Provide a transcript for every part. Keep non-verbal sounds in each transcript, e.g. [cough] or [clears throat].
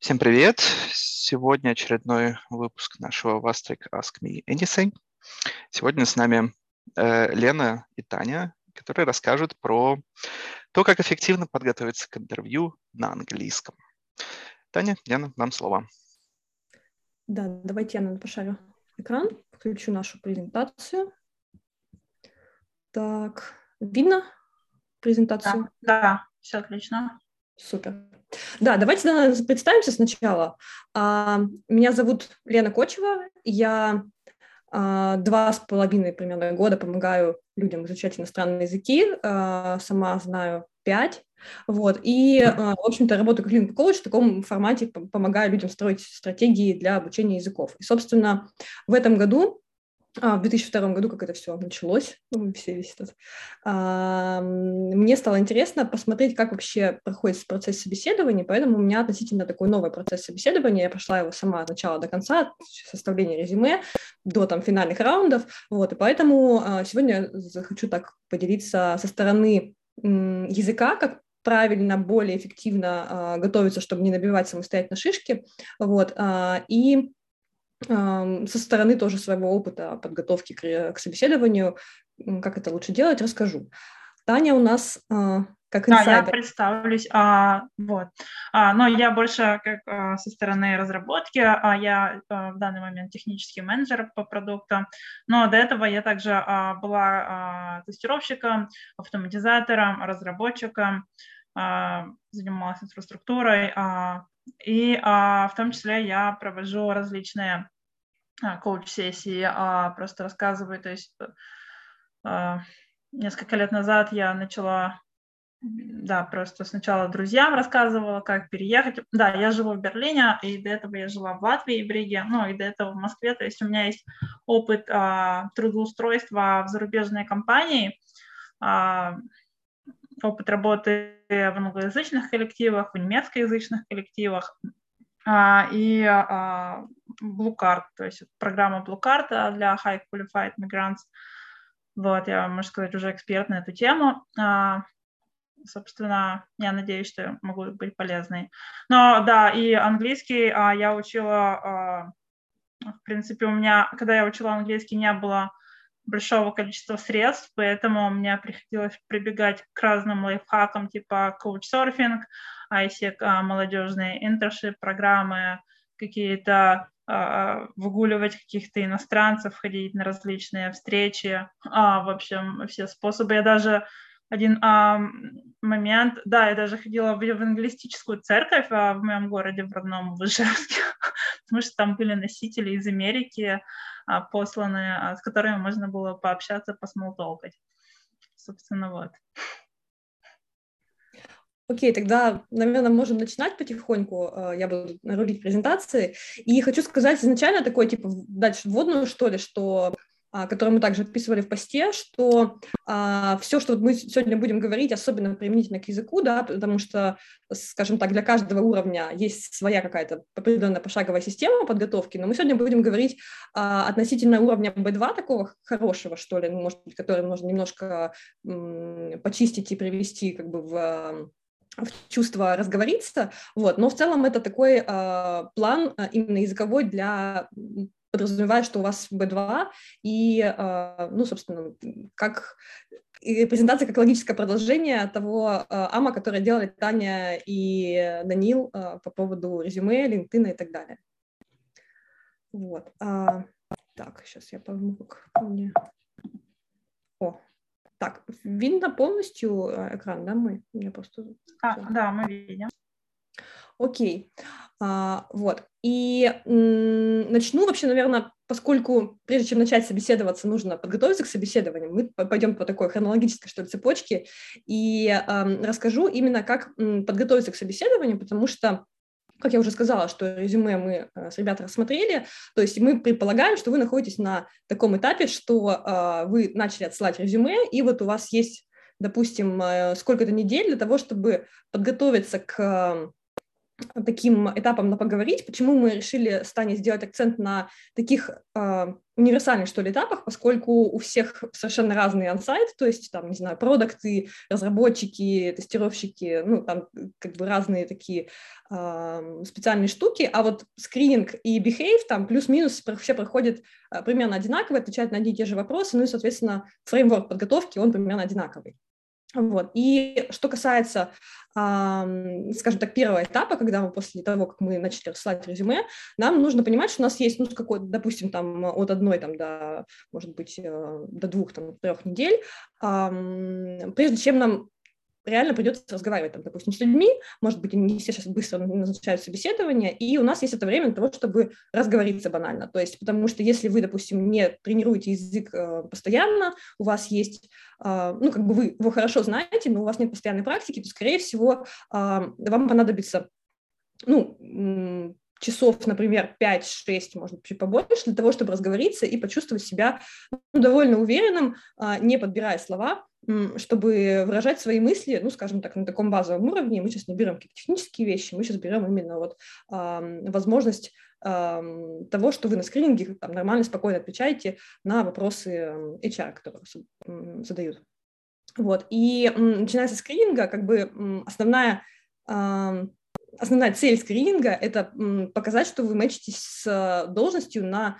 Всем привет! Сегодня очередной выпуск нашего Vastric Ask Me Anything. Сегодня с нами э, Лена и Таня, которые расскажут про то, как эффективно подготовиться к интервью на английском. Таня, Лена, вам слово. Да, давайте я пошарю экран, включу нашу презентацию. Так, видно презентацию? Да, да все отлично. Супер. Да, давайте представимся сначала. А, меня зовут Лена Кочева. Я а, два с половиной примерно года помогаю людям изучать иностранные языки. А, сама знаю пять. Вот. И, в общем-то, работаю как лингва коуч в таком формате, помогаю людям строить стратегии для обучения языков. И, собственно, в этом году в 2002 году, как это все началось, ну, все весь этот, а, мне стало интересно посмотреть, как вообще проходит процесс собеседования, поэтому у меня относительно такой новый процесс собеседования, я прошла его сама от начала до конца, составление резюме до там финальных раундов, вот, и поэтому а, сегодня хочу так поделиться со стороны языка, как правильно, более эффективно а, готовиться, чтобы не набивать самостоятельно шишки, вот, а, и со стороны тоже своего опыта подготовки к, к собеседованию, как это лучше делать, расскажу. Таня у нас а, как инсайдер. Да, я представлюсь. А, вот. А, но я больше как а, со стороны разработки, а я а, в данный момент технический менеджер по продуктам. Но до этого я также а, была а, тестировщиком, автоматизатором, разработчиком, а, занималась инфраструктурой, а, и а, в том числе я провожу различные а, коуч-сессии, а, просто рассказываю, то есть а, несколько лет назад я начала, да, просто сначала друзьям рассказывала, как переехать. Да, я живу в Берлине, и до этого я жила в Латвии и в Риге, ну и до этого в Москве, то есть у меня есть опыт а, трудоустройства в зарубежной компании, а, опыт работы в англоязычных коллективах, в немецкоязычных коллективах а, и а, Blue Card, то есть программа Blue Card для High Qualified Migrants. Вот, я, можно сказать, уже эксперт на эту тему. А, собственно, я надеюсь, что могу быть полезной. Но да, и английский я учила, в принципе, у меня, когда я учила английский, не было большого количества средств, поэтому мне приходилось прибегать к разным лайфхакам типа коучсерфинг, ISEC, а, молодежные интершип программы, какие-то а, выгуливать каких-то иностранцев, ходить на различные встречи, а, в общем, все способы. Я даже один а, момент, да, я даже ходила в евангелистическую церковь а, в моем городе, в родном, в Ижевске, [laughs] потому что там были носители из Америки, а, посланные, а, с которыми можно было пообщаться, посмолтолкать. Собственно, вот. Окей, тогда, наверное, можем начинать потихоньку. А, я буду рулить презентации. И хочу сказать изначально такой, типа, дальше вводную, что ли, что который мы также описывали в посте, что а, все, что мы сегодня будем говорить, особенно применительно к языку, да, потому что, скажем так, для каждого уровня есть своя какая-то определенная пошаговая система подготовки, но мы сегодня будем говорить а, относительно уровня B2 такого хорошего, что ли, ну, может быть, который можно немножко м, почистить и привести как бы в в чувство разговориться, вот, но в целом это такой э, план э, именно языковой для подразумевает, что у вас B2, и, а, ну, собственно, как и презентация как логическое продолжение того а, АМА, которое делали Таня и Данил а, по поводу резюме, LinkedIn и так далее. Вот. Так, сейчас я пойму, как мне... О, так, видно полностью экран, да, мы? Я просто... А, да, мы видим. Окей, а, вот. И м, начну вообще, наверное, поскольку прежде чем начать собеседоваться, нужно подготовиться к собеседованию. Мы пойдем по такой хронологической, что ли, цепочке и э, расскажу именно, как м, подготовиться к собеседованию, потому что как я уже сказала, что резюме мы э, с ребятами рассмотрели, то есть мы предполагаем, что вы находитесь на таком этапе, что э, вы начали отсылать резюме, и вот у вас есть, допустим, э, сколько-то недель для того, чтобы подготовиться к таким этапом на поговорить, почему мы решили с Таней сделать акцент на таких э, универсальных, что ли, этапах, поскольку у всех совершенно разные ансайт, то есть там, не знаю, продукты, разработчики, тестировщики, ну, там как бы разные такие э, специальные штуки, а вот скрининг и behave там плюс-минус все проходят э, примерно одинаково, отвечают на одни и те же вопросы, ну и, соответственно, фреймворк подготовки, он примерно одинаковый. Вот. И что касается, скажем так, первого этапа, когда мы после того, как мы начали рассылать резюме, нам нужно понимать, что у нас есть, ну, какой допустим, там от одной там, до, может быть, э, до двух, там, трех недель, прежде чем нам реально придется разговаривать, там, допустим, с людьми, может быть, не все сейчас быстро назначают собеседование, и у нас есть это время для того, чтобы разговориться банально. То есть, потому что если вы, допустим, не тренируете язык э, постоянно, у вас есть, э, ну, как бы вы его хорошо знаете, но у вас нет постоянной практики, то, скорее всего, э, вам понадобится, ну, часов, например, 5-6, может чуть побольше, для того, чтобы разговориться и почувствовать себя ну, довольно уверенным, не подбирая слова, чтобы выражать свои мысли, ну, скажем так, на таком базовом уровне. Мы сейчас не берем какие-то технические вещи, мы сейчас берем именно вот э, возможность э, того, что вы на скрининге там, нормально, спокойно отвечаете на вопросы HR, которые задают. Вот. И начиная со скрининга, как бы основная, э, основная цель скрининга – это показать, что вы мэчитесь с должностью на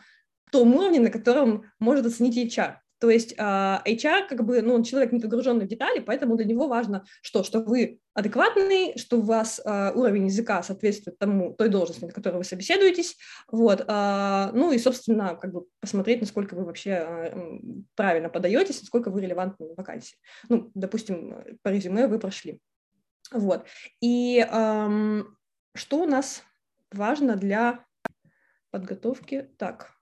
том уровне, на котором может оценить HR. То есть uh, HR, как бы, ну, он человек не погруженный в детали, поэтому для него важно, что, что вы адекватный, что у вас uh, уровень языка соответствует тому, той должности, на которой вы собеседуетесь, вот, uh, ну и, собственно, как бы посмотреть, насколько вы вообще правильно подаетесь, насколько вы релевантны на вакансии. Ну, допустим, по резюме вы прошли. Вот. И um, что у нас важно для подготовки? Так,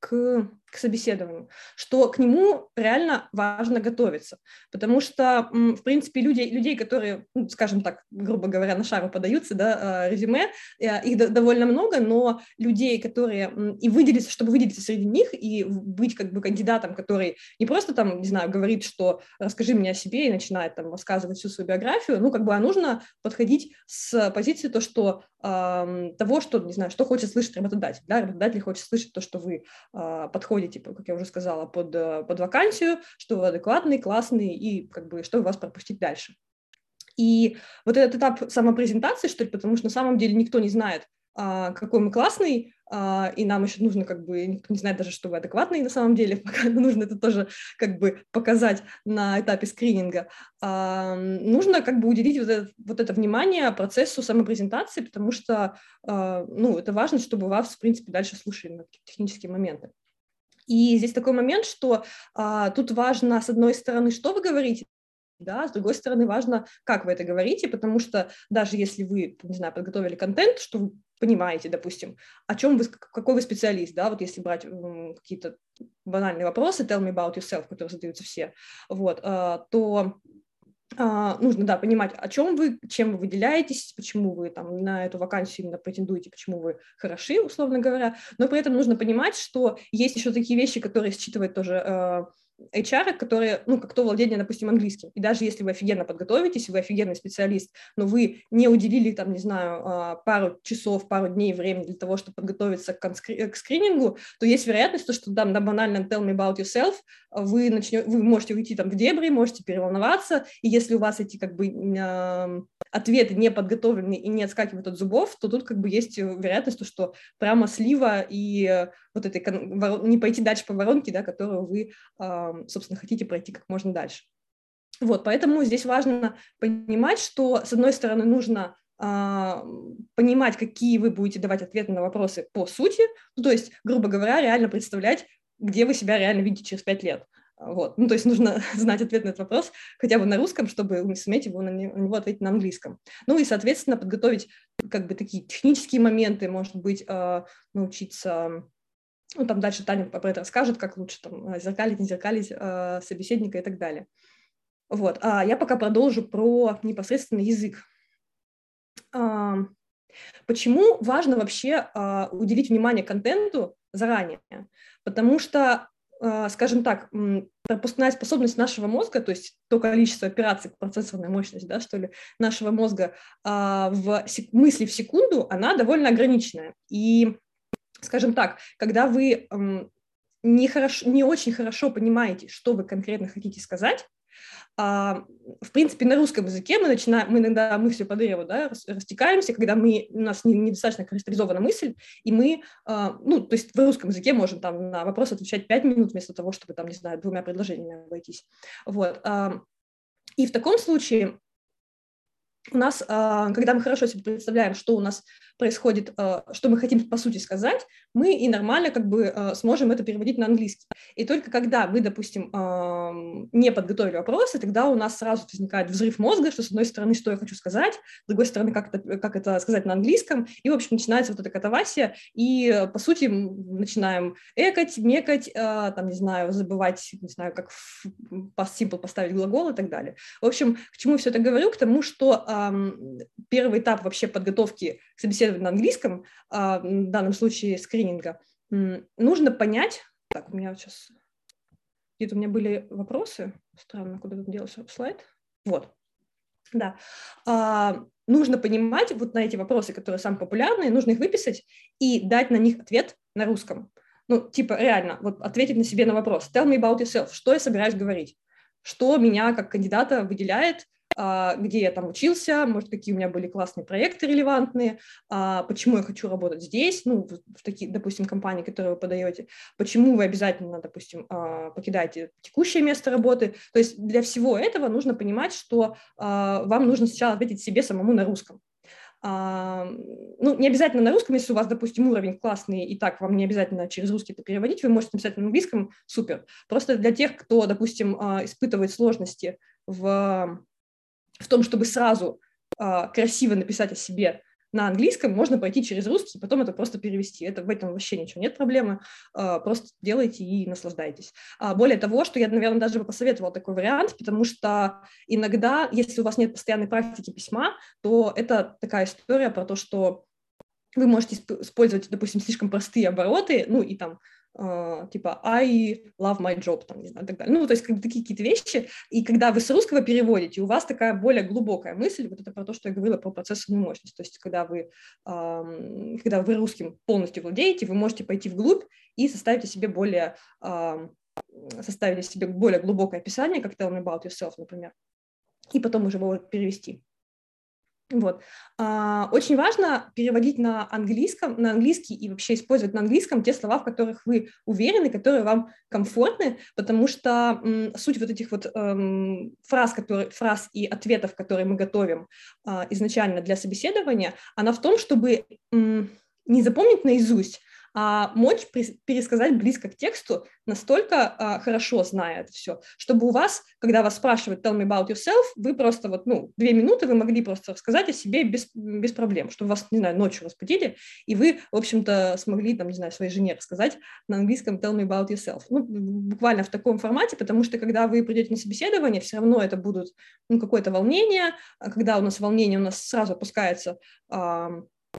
к, к собеседованию, что к нему реально важно готовиться, потому что, в принципе, люди, людей, которые, ну, скажем так, грубо говоря, на шару подаются, да, а, резюме, э, их довольно много, но людей, которые и выделиться, чтобы выделиться среди них и быть как бы кандидатом, который не просто там, не знаю, говорит, что расскажи мне о себе и начинает там рассказывать всю свою биографию, ну, как бы, а нужно подходить с позиции то, что того, что, не знаю, что хочет слышать работодатель. Да? Работодатель хочет слышать то, что вы э, подходите, как я уже сказала, под, э, под вакансию, что вы адекватный, классный и как бы что вас пропустить дальше. И вот этот этап самопрезентации, что ли, потому что на самом деле никто не знает, а, какой мы классный, а, и нам еще нужно как бы, никто не знает даже, что вы адекватный на самом деле, [laughs] пока нужно это тоже как бы показать на этапе скрининга. А, нужно как бы уделить вот это, вот это внимание процессу самопрезентации, потому что, ну, это важно, чтобы вас, в принципе, дальше слушали на технические моменты. И здесь такой момент, что а, тут важно, с одной стороны, что вы говорите, да, с другой стороны, важно, как вы это говорите, потому что даже если вы, не знаю, подготовили контент, что вы понимаете, допустим, о чем вы, какой вы специалист, да, вот если брать какие-то банальные вопросы, tell me about yourself, которые задаются все, вот, а, то нужно, да, понимать, о чем вы, чем вы выделяетесь, почему вы там на эту вакансию именно претендуете, почему вы хороши, условно говоря, но при этом нужно понимать, что есть еще такие вещи, которые считывает тоже а, HR, которые, ну, как то владение, допустим, английским. И даже если вы офигенно подготовитесь, вы офигенный специалист, но вы не уделили, там, не знаю, а, пару часов, пару дней времени для того, чтобы подготовиться к, скринингу, то есть вероятность, что там на банальном tell me about yourself вы, начнете, вы можете уйти там в дебри, можете переволноваться, и если у вас эти как бы ответы не подготовлены и не отскакивают от зубов, то тут как бы есть вероятность, что прямо слива и вот этой не пойти дальше по воронке, да, которую вы собственно, хотите пройти как можно дальше. Вот, поэтому здесь важно понимать, что, с одной стороны, нужно а, понимать, какие вы будете давать ответы на вопросы по сути, ну, то есть, грубо говоря, реально представлять, где вы себя реально видите через пять лет. Вот. Ну, то есть нужно [laughs] знать ответ на этот вопрос хотя бы на русском, чтобы суметь его на него ответить на английском. Ну и, соответственно, подготовить как бы такие технические моменты, может быть, а, научиться ну, там дальше Таня про это расскажет, как лучше там э, зеркалить, не зеркалить э, собеседника и так далее. Вот. А я пока продолжу про непосредственно язык. А, почему важно вообще а, уделить внимание контенту заранее? Потому что, а, скажем так, пропускная способность нашего мозга, то есть то количество операций, процессорная мощность, да, что ли, нашего мозга а, в мысли в секунду, она довольно ограниченная. И, скажем так, когда вы не, хорошо, не очень хорошо понимаете, что вы конкретно хотите сказать, а, в принципе, на русском языке мы начинаем, мы иногда мы все по древу, да, растекаемся, когда мы, у нас не, недостаточно кристаллизована мысль, и мы, а, ну, то есть в русском языке можем там на вопрос отвечать 5 минут вместо того, чтобы там, не знаю, двумя предложениями обойтись. Вот. А, и в таком случае у нас, а, когда мы хорошо себе представляем, что у нас происходит, а, что мы хотим по сути сказать, мы и нормально как бы а, сможем это переводить на английский. И только когда мы, допустим, не подготовили вопросы, тогда у нас сразу возникает взрыв мозга, что с одной стороны, что я хочу сказать, с другой стороны, как это, как это сказать на английском, и, в общем, начинается вот эта катавасия, и, по сути, начинаем экать, мекать, там, не знаю, забывать, не знаю, как в simple поставить глагол и так далее. В общем, к чему все это говорю? К тому, что первый этап вообще подготовки к собеседованию на английском, а, в данном случае скрининга, нужно понять, так, у меня сейчас, где-то у меня были вопросы, странно, куда тут делся слайд, вот, да, а, нужно понимать вот на эти вопросы, которые самые популярные, нужно их выписать и дать на них ответ на русском. Ну, типа, реально, вот ответить на себе на вопрос. Tell me about yourself. Что я собираюсь говорить? Что меня как кандидата выделяет где я там учился, может, какие у меня были классные проекты релевантные, а, почему я хочу работать здесь, ну, в такие, допустим, компании, которые вы подаете, почему вы обязательно, допустим, а, покидаете текущее место работы. То есть для всего этого нужно понимать, что вам нужно сначала ответить себе самому на русском. Ну, не обязательно на русском, если у вас, допустим, уровень классный, и так вам не обязательно через русский это переводить, вы можете написать на английском, супер. Просто для тех, кто, допустим, испытывает сложности в в том, чтобы сразу э, красиво написать о себе на английском, можно пойти через русский, потом это просто перевести. Это, в этом вообще ничего нет проблемы, э, просто делайте и наслаждайтесь. А более того, что я, наверное, даже бы посоветовала такой вариант, потому что иногда, если у вас нет постоянной практики письма, то это такая история про то, что вы можете использовать, допустим, слишком простые обороты, ну и там Uh, типа I love my job, там, не знаю, так далее. Ну, то есть как, такие какие-то вещи. И когда вы с русского переводите, у вас такая более глубокая мысль, вот это про то, что я говорила про процессорную мощность. То есть когда вы, uh, когда вы русским полностью владеете, вы можете пойти вглубь и составить себе более, uh, составить себе более глубокое описание, как Tell me about yourself, например, и потом уже его перевести. Вот. А, очень важно переводить на английском, на английский и вообще использовать на английском те слова, в которых вы уверены, которые вам комфортны, потому что суть вот этих вот эм, фраз, которые, фраз и ответов, которые мы готовим э, изначально для собеседования, она в том, чтобы не запомнить наизусть, а мочь пересказать близко к тексту, настолько а, хорошо зная это все, чтобы у вас, когда вас спрашивают tell me about yourself, вы просто вот, ну, две минуты вы могли просто рассказать о себе без, без проблем, чтобы вас, не знаю, ночью разбудили, и вы, в общем-то, смогли, там, не знаю, своей жене рассказать на английском tell me about yourself. Ну, буквально в таком формате, потому что, когда вы придете на собеседование, все равно это будут, ну, какое-то волнение, а когда у нас волнение, у нас сразу опускается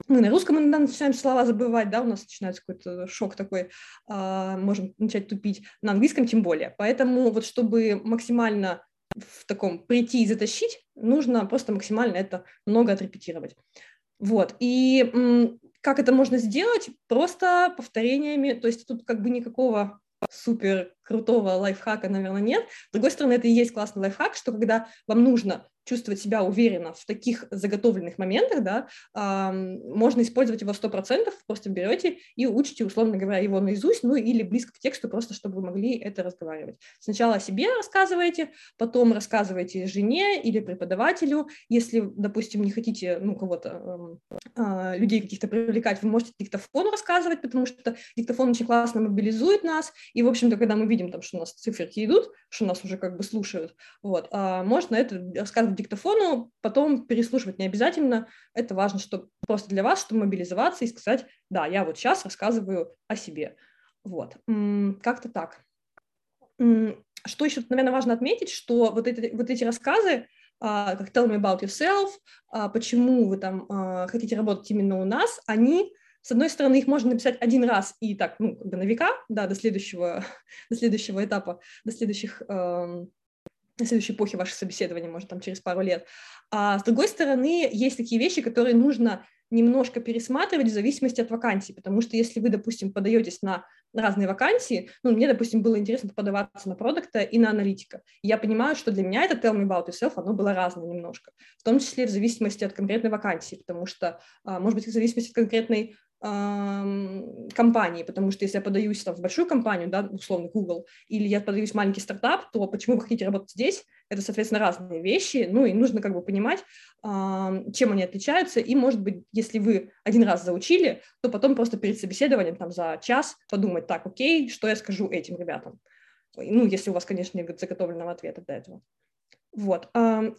мы на русском иногда начинаем слова забывать, да, у нас начинается какой-то шок такой, э, можем начать тупить, на английском тем более. Поэтому вот чтобы максимально в таком прийти и затащить, нужно просто максимально это много отрепетировать. Вот, и м, как это можно сделать? Просто повторениями, то есть тут как бы никакого супер крутого лайфхака, наверное, нет. С другой стороны, это и есть классный лайфхак, что когда вам нужно чувствовать себя уверенно в таких заготовленных моментах, да, э, можно использовать его 100%, просто берете и учите, условно говоря, его наизусть, ну или близко к тексту, просто чтобы вы могли это разговаривать. Сначала о себе рассказываете, потом рассказываете жене или преподавателю. Если, допустим, не хотите ну, кого-то, э, людей каких-то привлекать, вы можете диктофон рассказывать, потому что диктофон очень классно мобилизует нас, и, в общем-то, когда мы видим, там, что у нас циферки идут, что нас уже как бы слушают, вот, э, можно это рассказывать диктофону, потом переслушивать не обязательно. Это важно, что просто для вас, чтобы мобилизоваться и сказать, да, я вот сейчас рассказываю о себе. Вот, как-то так. Что еще, наверное, важно отметить, что вот эти, вот эти рассказы, а, как Tell me about yourself, а, почему вы там а, хотите работать именно у нас, они с одной стороны, их можно написать один раз и так, ну, как бы на века, да, до следующего, [laughs] до следующего этапа, до следующих эм, на следующей эпохе ваших собеседований, может, там через пару лет. А с другой стороны, есть такие вещи, которые нужно немножко пересматривать в зависимости от вакансий, потому что если вы, допустим, подаетесь на разные вакансии, ну, мне, допустим, было интересно подаваться на продукта и на аналитика. Я понимаю, что для меня это tell me about yourself, оно было разное немножко, в том числе в зависимости от конкретной вакансии, потому что, а, может быть, в зависимости от конкретной компании, потому что если я подаюсь там, в большую компанию, да, условно Google, или я подаюсь в маленький стартап, то почему вы хотите работать здесь? Это, соответственно, разные вещи, ну и нужно как бы понимать, чем они отличаются, и, может быть, если вы один раз заучили, то потом просто перед собеседованием там за час подумать, так, окей, что я скажу этим ребятам? Ну, если у вас, конечно, нет заготовленного ответа до этого. Вот.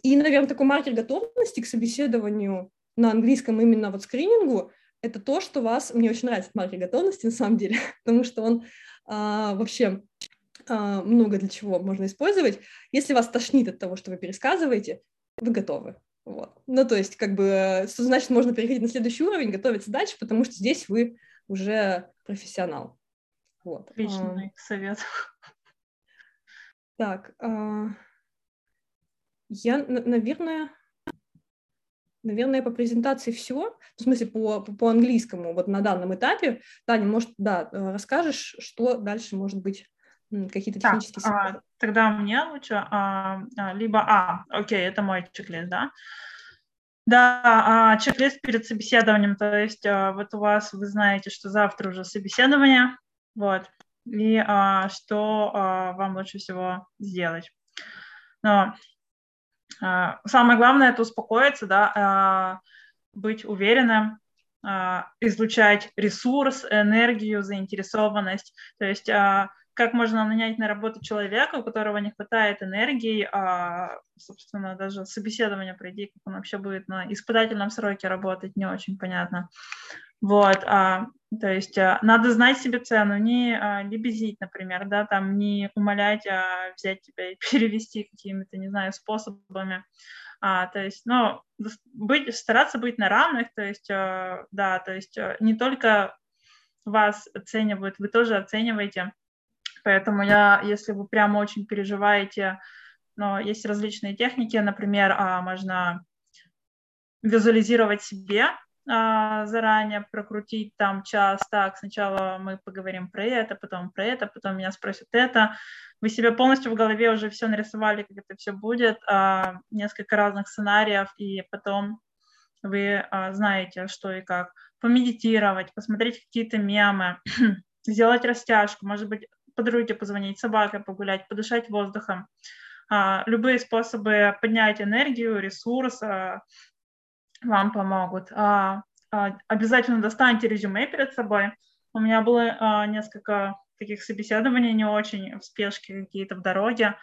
И, наверное, такой маркер готовности к собеседованию на английском именно вот скринингу – это то, что вас... Мне очень нравится маркер готовности, на самом деле, [laughs] потому что он а, вообще а, много для чего можно использовать. Если вас тошнит от того, что вы пересказываете, вы готовы. Вот. Ну, то есть, как бы, что значит, можно переходить на следующий уровень, готовиться дальше, потому что здесь вы уже профессионал. Вот. Отличный а, совет. Так, а, я, наверное, наверное, по презентации все. В смысле, по, по, английскому вот на данном этапе. Таня, может, да, э, расскажешь, что дальше может быть какие-то технические так, а, Тогда мне лучше а, а, либо А, окей, это мой чек-лист, да? Да, а, чек-лист перед собеседованием, то есть а, вот у вас, вы знаете, что завтра уже собеседование, вот, и а, что а, вам лучше всего сделать. Но самое главное – это успокоиться, да, а, быть уверенным, а, излучать ресурс, энергию, заинтересованность. То есть как можно нанять на работу человека, у которого не хватает энергии, а, собственно, даже собеседование пройти, как он вообще будет на испытательном сроке работать, не очень понятно. Вот, а, то есть а, надо знать себе цену, не а, лебезить, например, да, там не умолять, а взять тебя и [laughs] перевести какими-то, не знаю, способами. А, то есть, ну, быть, стараться быть на равных, то есть, а, да, то есть а, не только вас оценивают, вы тоже оцениваете. Поэтому я, если вы прямо очень переживаете, но есть различные техники, например, а, можно визуализировать себе а, заранее прокрутить там час, так, сначала мы поговорим про это, потом про это, потом меня спросят это. Вы себе полностью в голове уже все нарисовали, как это все будет, а, несколько разных сценариев, и потом вы а, знаете, что и как. Помедитировать, посмотреть какие-то мемы, [clears throat] сделать растяжку, может быть, подруге позвонить, собакой погулять, подышать воздухом. Любые способы поднять энергию, ресурс, вам помогут. А, а, обязательно достаньте резюме перед собой. У меня было а, несколько таких собеседований не очень в спешке, какие-то в дороге.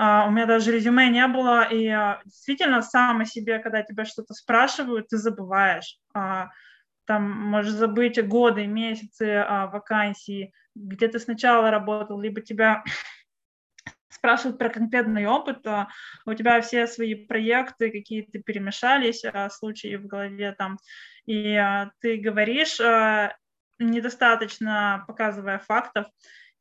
Uh, у меня даже резюме не было, и uh, действительно сам о себе, когда тебя что-то спрашивают, ты забываешь. Uh, там можешь забыть годы, месяцы вакансии, где ты сначала работал, либо тебя спрашивают про конкретный опыт, а у тебя все свои проекты какие-то перемешались, а, случаи в голове там, и а, ты говоришь, недостаточно показывая фактов,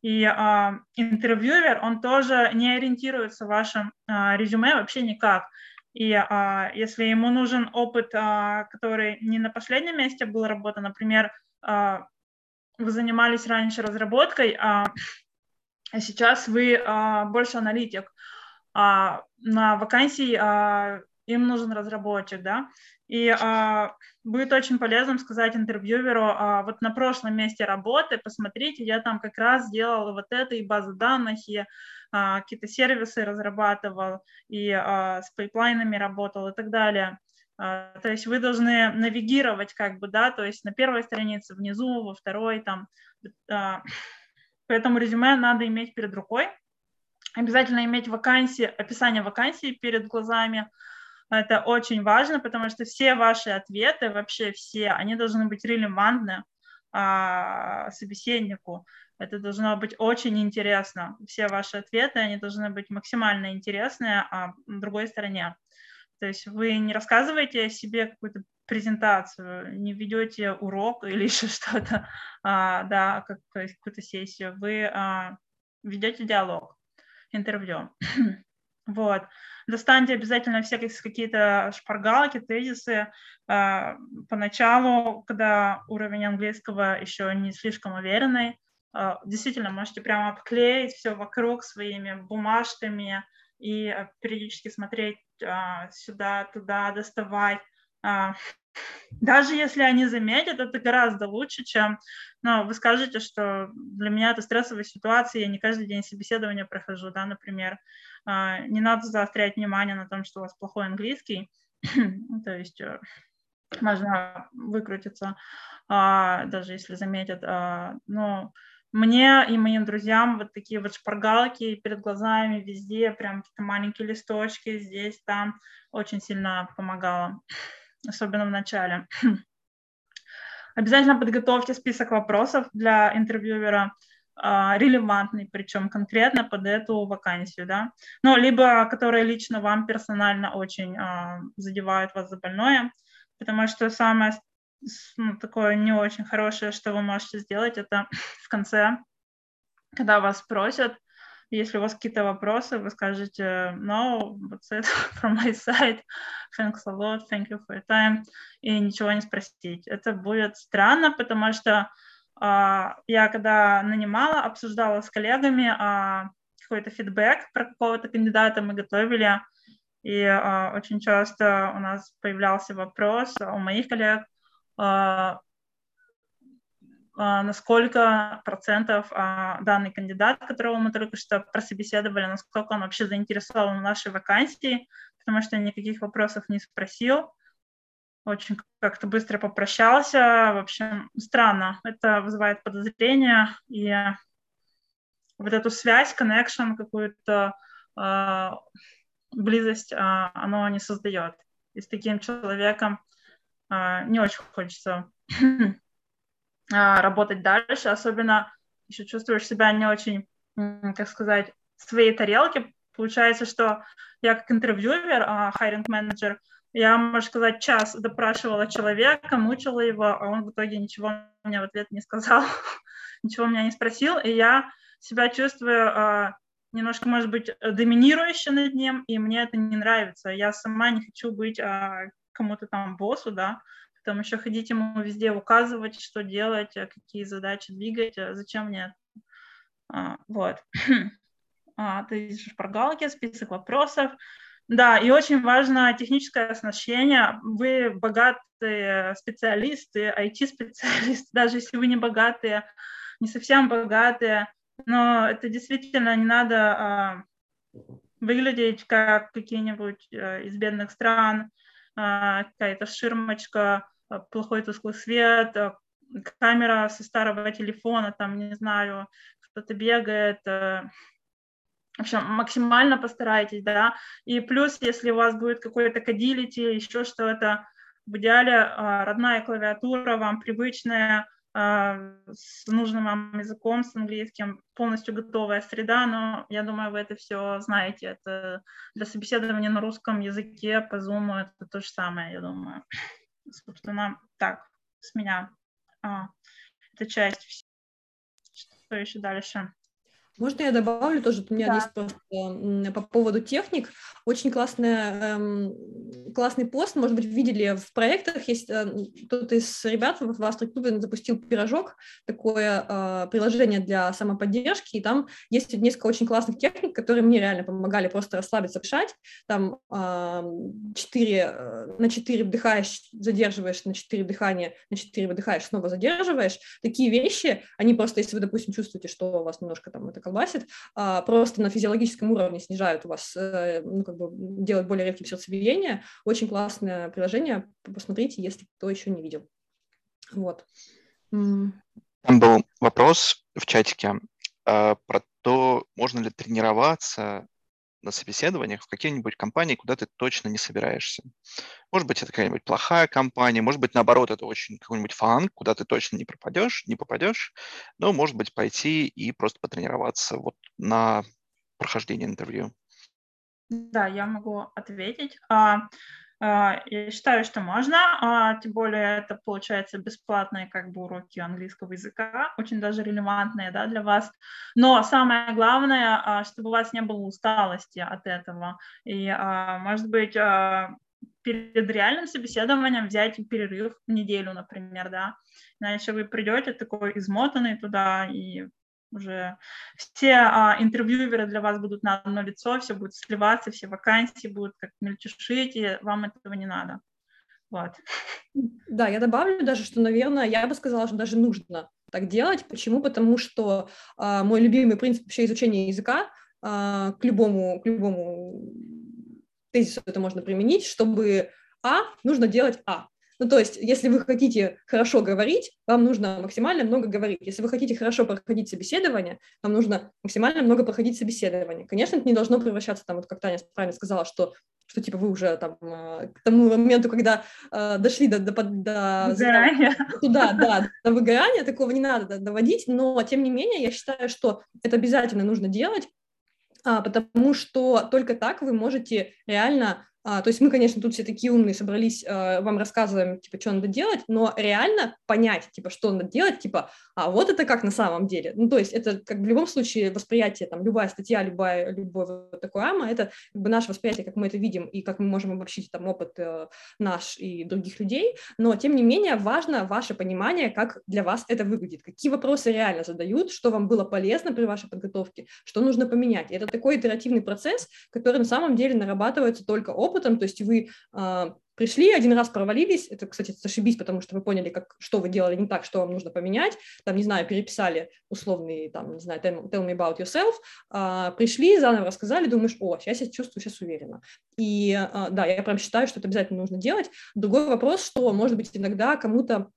и а, интервьюер, он тоже не ориентируется в вашем а, резюме вообще никак. И а, если ему нужен опыт, а, который не на последнем месте был работа, например, а, вы занимались раньше разработкой, а а сейчас вы а, больше аналитик. А, на вакансии а, им нужен разработчик, да, и а, будет очень полезным сказать интервьюеру, а, вот на прошлом месте работы, посмотрите, я там как раз делал вот это, и базы данных, и а, какие-то сервисы разрабатывал, и а, с пайплайнами работал и так далее. А, то есть вы должны навигировать как бы, да, то есть на первой странице, внизу, во второй, там, а, Поэтому резюме надо иметь перед рукой. Обязательно иметь вакансии, описание вакансии перед глазами. Это очень важно, потому что все ваши ответы, вообще все, они должны быть релевантны а, собеседнику. Это должно быть очень интересно. Все ваши ответы, они должны быть максимально интересные а, другой стороне. То есть вы не рассказываете о себе какую-то презентацию, не ведете урок [laughs] или еще что-то, а, да, как, какую-то сессию, вы а, ведете диалог, интервью. [clears throat] вот. Достаньте обязательно все какие-то шпаргалки, тезисы. А, поначалу, когда уровень английского еще не слишком уверенный, а, действительно можете прямо обклеить все вокруг своими бумажками и а, периодически смотреть сюда, туда, доставать. Даже если они заметят, это гораздо лучше, чем ну, вы скажете, что для меня это стрессовая ситуация, я не каждый день собеседования прохожу, да, например. Не надо заострять внимание на том, что у вас плохой английский, [clears throat] то есть э, можно выкрутиться, даже если заметят. Но мне и моим друзьям вот такие вот шпаргалки перед глазами везде, прям какие-то маленькие листочки здесь, там, очень сильно помогало, особенно в начале. [clears throat] Обязательно подготовьте список вопросов для интервьюера, а, релевантный, причем конкретно под эту вакансию, да, ну, либо которые лично вам персонально очень а, задевают вас за больное, потому что самое ну, такое не очень хорошее, что вы можете сделать, это [clears throat] в конце, когда вас спросят, если у вас какие-то вопросы, вы скажете, no, that's it [laughs] from my side, thanks a lot, thank you for your time, и ничего не спросить. Это будет странно, потому что uh, я когда нанимала, обсуждала с коллегами uh, какой-то фидбэк про какого-то кандидата, мы готовили, и uh, очень часто у нас появлялся вопрос у моих коллег, на сколько процентов а, данный кандидат, которого мы только что прособеседовали, насколько он вообще заинтересован в нашей вакансии, потому что никаких вопросов не спросил, очень как-то быстро попрощался. В общем, странно. Это вызывает подозрения и вот эту связь, connection, какую-то э, близость, э, оно не создает. И с таким человеком а, не очень хочется а, работать дальше, особенно еще чувствуешь себя не очень, как сказать, в своей тарелке. Получается, что я как интервьюер, хайринг менеджер, я, можно сказать, час допрашивала человека, мучила его, а он в итоге ничего мне в ответ не сказал, [laughs] ничего меня не спросил, и я себя чувствую немножко, может быть, доминирующе над ним, и мне это не нравится. Я сама не хочу быть кому-то там боссу, да, там еще ходить ему везде указывать, что делать, а какие задачи двигать, а зачем мне а, вот. [clears throat] А, то есть шпаргалки, список вопросов. Да, и очень важно техническое оснащение. Вы богатые специалисты, IT-специалисты, [laughs] даже если вы не богатые, не совсем богатые, но это действительно не надо выглядеть как какие-нибудь а, из бедных стран, какая-то ширмочка, плохой тусклый свет, а, камера со старого телефона, там, не знаю, кто-то бегает. В общем, максимально постарайтесь, да. И плюс, если у вас будет какой-то кодилити, еще что-то, в идеале родная клавиатура вам привычная, с нужным вам языком, с английским, полностью готовая среда, но я думаю, вы это все знаете. Это для собеседования на русском языке по Zoom это то же самое, я думаю. Собственно, так, с меня а, эта часть. Что еще дальше? Можно я добавлю тоже? У меня да. есть просто по поводу техник. Очень классная, эм, классный пост, может быть, видели в проектах. Есть э, кто-то из ребят в Астрокубе запустил пирожок, такое э, приложение для самоподдержки, и там есть несколько очень классных техник, которые мне реально помогали просто расслабиться, дышать. Там э, 4, на 4 вдыхаешь, задерживаешь, на 4 дыхания, на 4 выдыхаешь, снова задерживаешь. Такие вещи, они просто, если вы, допустим, чувствуете, что у вас немножко там это колбасит, а, просто на физиологическом уровне снижают у вас, э, ну, как бы делают более редким сердцебиение. Очень классное приложение, посмотрите, если кто еще не видел. Вот. Там был вопрос в чатике э, про то, можно ли тренироваться на собеседованиях в какие-нибудь компании, куда ты точно не собираешься. Может быть, это какая-нибудь плохая компания, может быть, наоборот, это очень какой-нибудь фан, куда ты точно не пропадешь, не попадешь, но, может быть, пойти и просто потренироваться вот на прохождение интервью. Да, я могу ответить. А, я считаю, что можно, а, тем более это получается бесплатные как бы уроки английского языка, очень даже релевантные да, для вас. Но самое главное, а, чтобы у вас не было усталости от этого. И, может быть, перед реальным собеседованием взять перерыв неделю, например, да. Иначе вы придете такой измотанный туда, и уже все а, интервьюеры для вас будут на одно лицо, все будет сливаться, все вакансии будут как мельтешить, и вам этого не надо. Вот. Да, я добавлю даже, что, наверное, я бы сказала, что даже нужно так делать. Почему? Потому что а, мой любимый принцип вообще изучения языка а, к любому, к любому тезису это можно применить, чтобы А нужно делать А. Ну, то есть, если вы хотите хорошо говорить, вам нужно максимально много говорить. Если вы хотите хорошо проходить собеседование, вам нужно максимально много проходить собеседование. Конечно, это не должно превращаться, там, вот как Таня правильно сказала, что что типа вы уже там э, к тому моменту, когда э, дошли до, до, до выгорания. туда, да, до выгорания, такого не надо доводить, но тем не менее я считаю, что это обязательно нужно делать, а, потому что только так вы можете реально а, то есть мы, конечно, тут все такие умные собрались, а, вам рассказываем, типа, что надо делать, но реально понять, типа, что надо делать, типа, а вот это как на самом деле. Ну, то есть это как в любом случае восприятие, там, любая статья, любая, любой вот такой ама, это как бы наше восприятие, как мы это видим и как мы можем обобщить там опыт э, наш и других людей, но, тем не менее, важно ваше понимание, как для вас это выглядит, какие вопросы реально задают, что вам было полезно при вашей подготовке, что нужно поменять. Это такой итеративный процесс, который на самом деле нарабатывается только опытом, опытом, то есть вы э, пришли, один раз провалились, это, кстати, зашибись, потому что вы поняли, как, что вы делали не так, что вам нужно поменять, там, не знаю, переписали условный, там, не знаю, tell, tell me about yourself, э, пришли, заново рассказали, думаешь, о, сейчас я чувствую, сейчас уверенно. И э, да, я прям считаю, что это обязательно нужно делать. Другой вопрос, что, может быть, иногда кому-то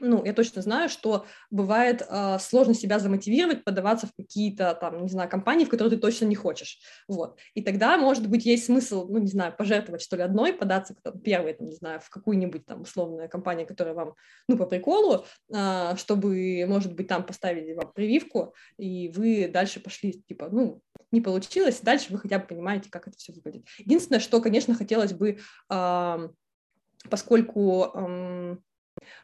ну, я точно знаю, что бывает э, сложно себя замотивировать, подаваться в какие-то там, не знаю, компании, в которые ты точно не хочешь, вот. И тогда, может быть, есть смысл, ну, не знаю, пожертвовать, что ли, одной, податься там, первой, там, не знаю, в какую-нибудь там условную компанию, которая вам, ну, по приколу, э, чтобы, может быть, там поставили вам прививку, и вы дальше пошли, типа, ну, не получилось, дальше вы хотя бы понимаете, как это все выглядит. Единственное, что, конечно, хотелось бы, э, поскольку... Э,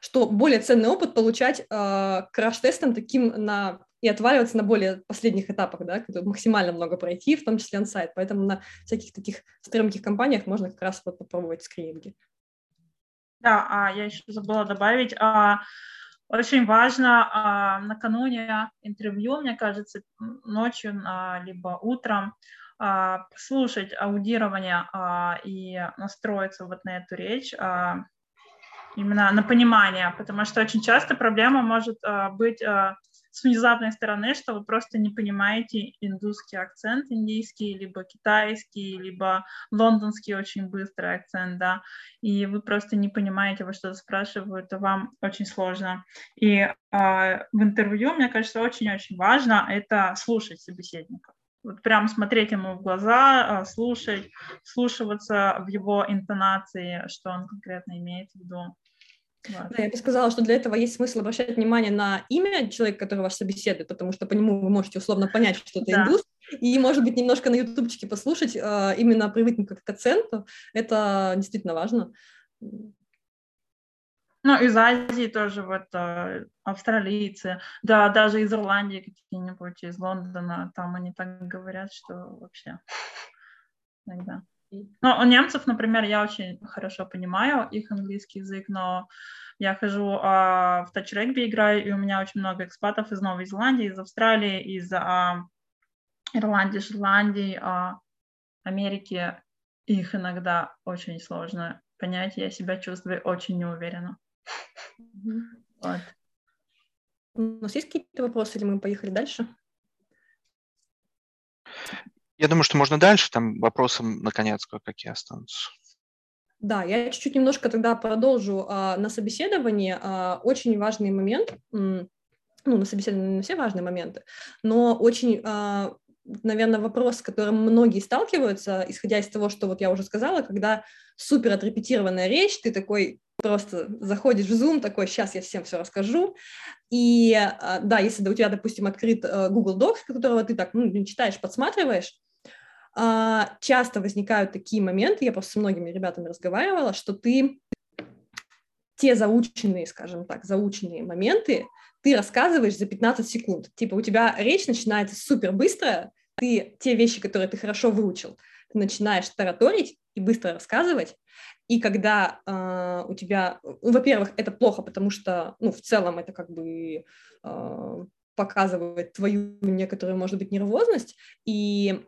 что более ценный опыт получать э, краш-тестом таким на и отваливаться на более последних этапах, да, максимально много пройти, в том числе онсайт. Поэтому на всяких таких стрёмких компаниях можно как раз вот попробовать скрининги. Да, а я еще забыла добавить, а, очень важно а, накануне интервью, мне кажется, ночью а, либо утром а, послушать аудирование а, и настроиться вот на эту речь, а, именно на понимание, потому что очень часто проблема может uh, быть uh, с внезапной стороны, что вы просто не понимаете индусский акцент индийский, либо китайский, либо лондонский очень быстрый акцент, да, и вы просто не понимаете, во что спрашивают, и вам очень сложно. И uh, в интервью, мне кажется, очень-очень важно это слушать собеседника. Вот прям смотреть ему в глаза, слушать, слушаться в его интонации, что он конкретно имеет в виду. Да, я бы сказала, что для этого есть смысл обращать внимание на имя человека, который вас собеседует, потому что по нему вы можете условно понять, что это да. индус, и, может быть, немножко на ютубчике послушать, а, именно привыкнуть к акценту, это действительно важно. Ну, из Азии тоже вот э, австралийцы, да, даже из Ирландии какие-нибудь, из Лондона, там они так говорят, что вообще [laughs] иногда. Ну, у немцев, например, я очень хорошо понимаю их английский язык, но я хожу а, в тач-регби играю, и у меня очень много экспатов из Новой Зеландии, из Австралии, из а, Ирландии, Шотландии, а, Америки. Их иногда очень сложно понять, я себя чувствую очень неуверенно. Вот. У нас есть какие-то вопросы, или мы поехали дальше? Я думаю, что можно дальше, там вопросы, наконец, какие останутся. Да, я чуть-чуть немножко тогда продолжу. А, на собеседовании а, очень важный момент, ну, на собеседовании не все важные моменты, но очень, а, наверное, вопрос, с которым многие сталкиваются, исходя из того, что вот я уже сказала, когда супер отрепетированная речь, ты такой просто заходишь в Zoom, такой, сейчас я всем все расскажу, и да, если у тебя, допустим, открыт э, Google Docs, которого ты так ну, читаешь, подсматриваешь, часто возникают такие моменты, я просто с многими ребятами разговаривала, что ты те заученные, скажем так, заученные моменты ты рассказываешь за 15 секунд. Типа у тебя речь начинается супер быстро, ты те вещи, которые ты хорошо выучил, ты начинаешь тараторить и быстро рассказывать, и когда э, у тебя, ну, во-первых, это плохо, потому что, ну, в целом это как бы э, показывает твою некоторую, может быть, нервозность, и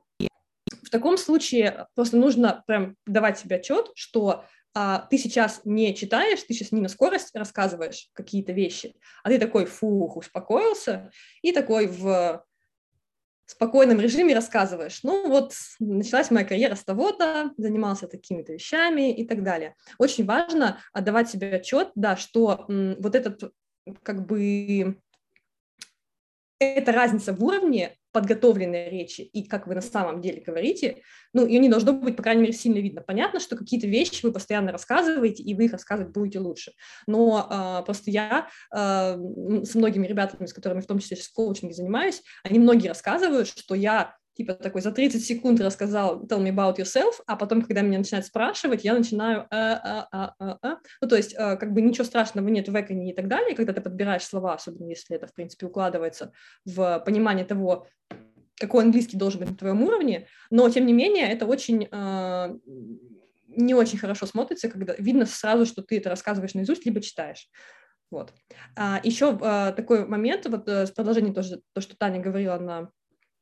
в таком случае просто нужно прям давать себе отчет, что а, ты сейчас не читаешь, ты сейчас не на скорость рассказываешь какие-то вещи, а ты такой, фух, успокоился, и такой в спокойном режиме рассказываешь. Ну вот, началась моя карьера с того-то, занимался такими-то вещами и так далее. Очень важно отдавать себе отчет, да, что м, вот этот как бы эта разница в уровне подготовленной речи и как вы на самом деле говорите, ну, ее не должно быть, по крайней мере, сильно видно. Понятно, что какие-то вещи вы постоянно рассказываете, и вы их рассказывать будете лучше. Но э, просто я э, с многими ребятами, с которыми в том числе в коучинге занимаюсь, они многие рассказывают, что я типа такой за 30 секунд рассказал tell me about yourself, а потом, когда меня начинают спрашивать, я начинаю а, а, а, а, а. ну, то есть э, как бы ничего страшного нет в эконе и так далее, когда ты подбираешь слова, особенно если это, в принципе, укладывается в понимание того, какой английский должен быть на твоем уровне, но, тем не менее, это очень э, не очень хорошо смотрится, когда видно сразу, что ты это рассказываешь наизусть, либо читаешь. Вот. А, еще а, такой момент, вот э, с продолжением тоже, то, что Таня говорила на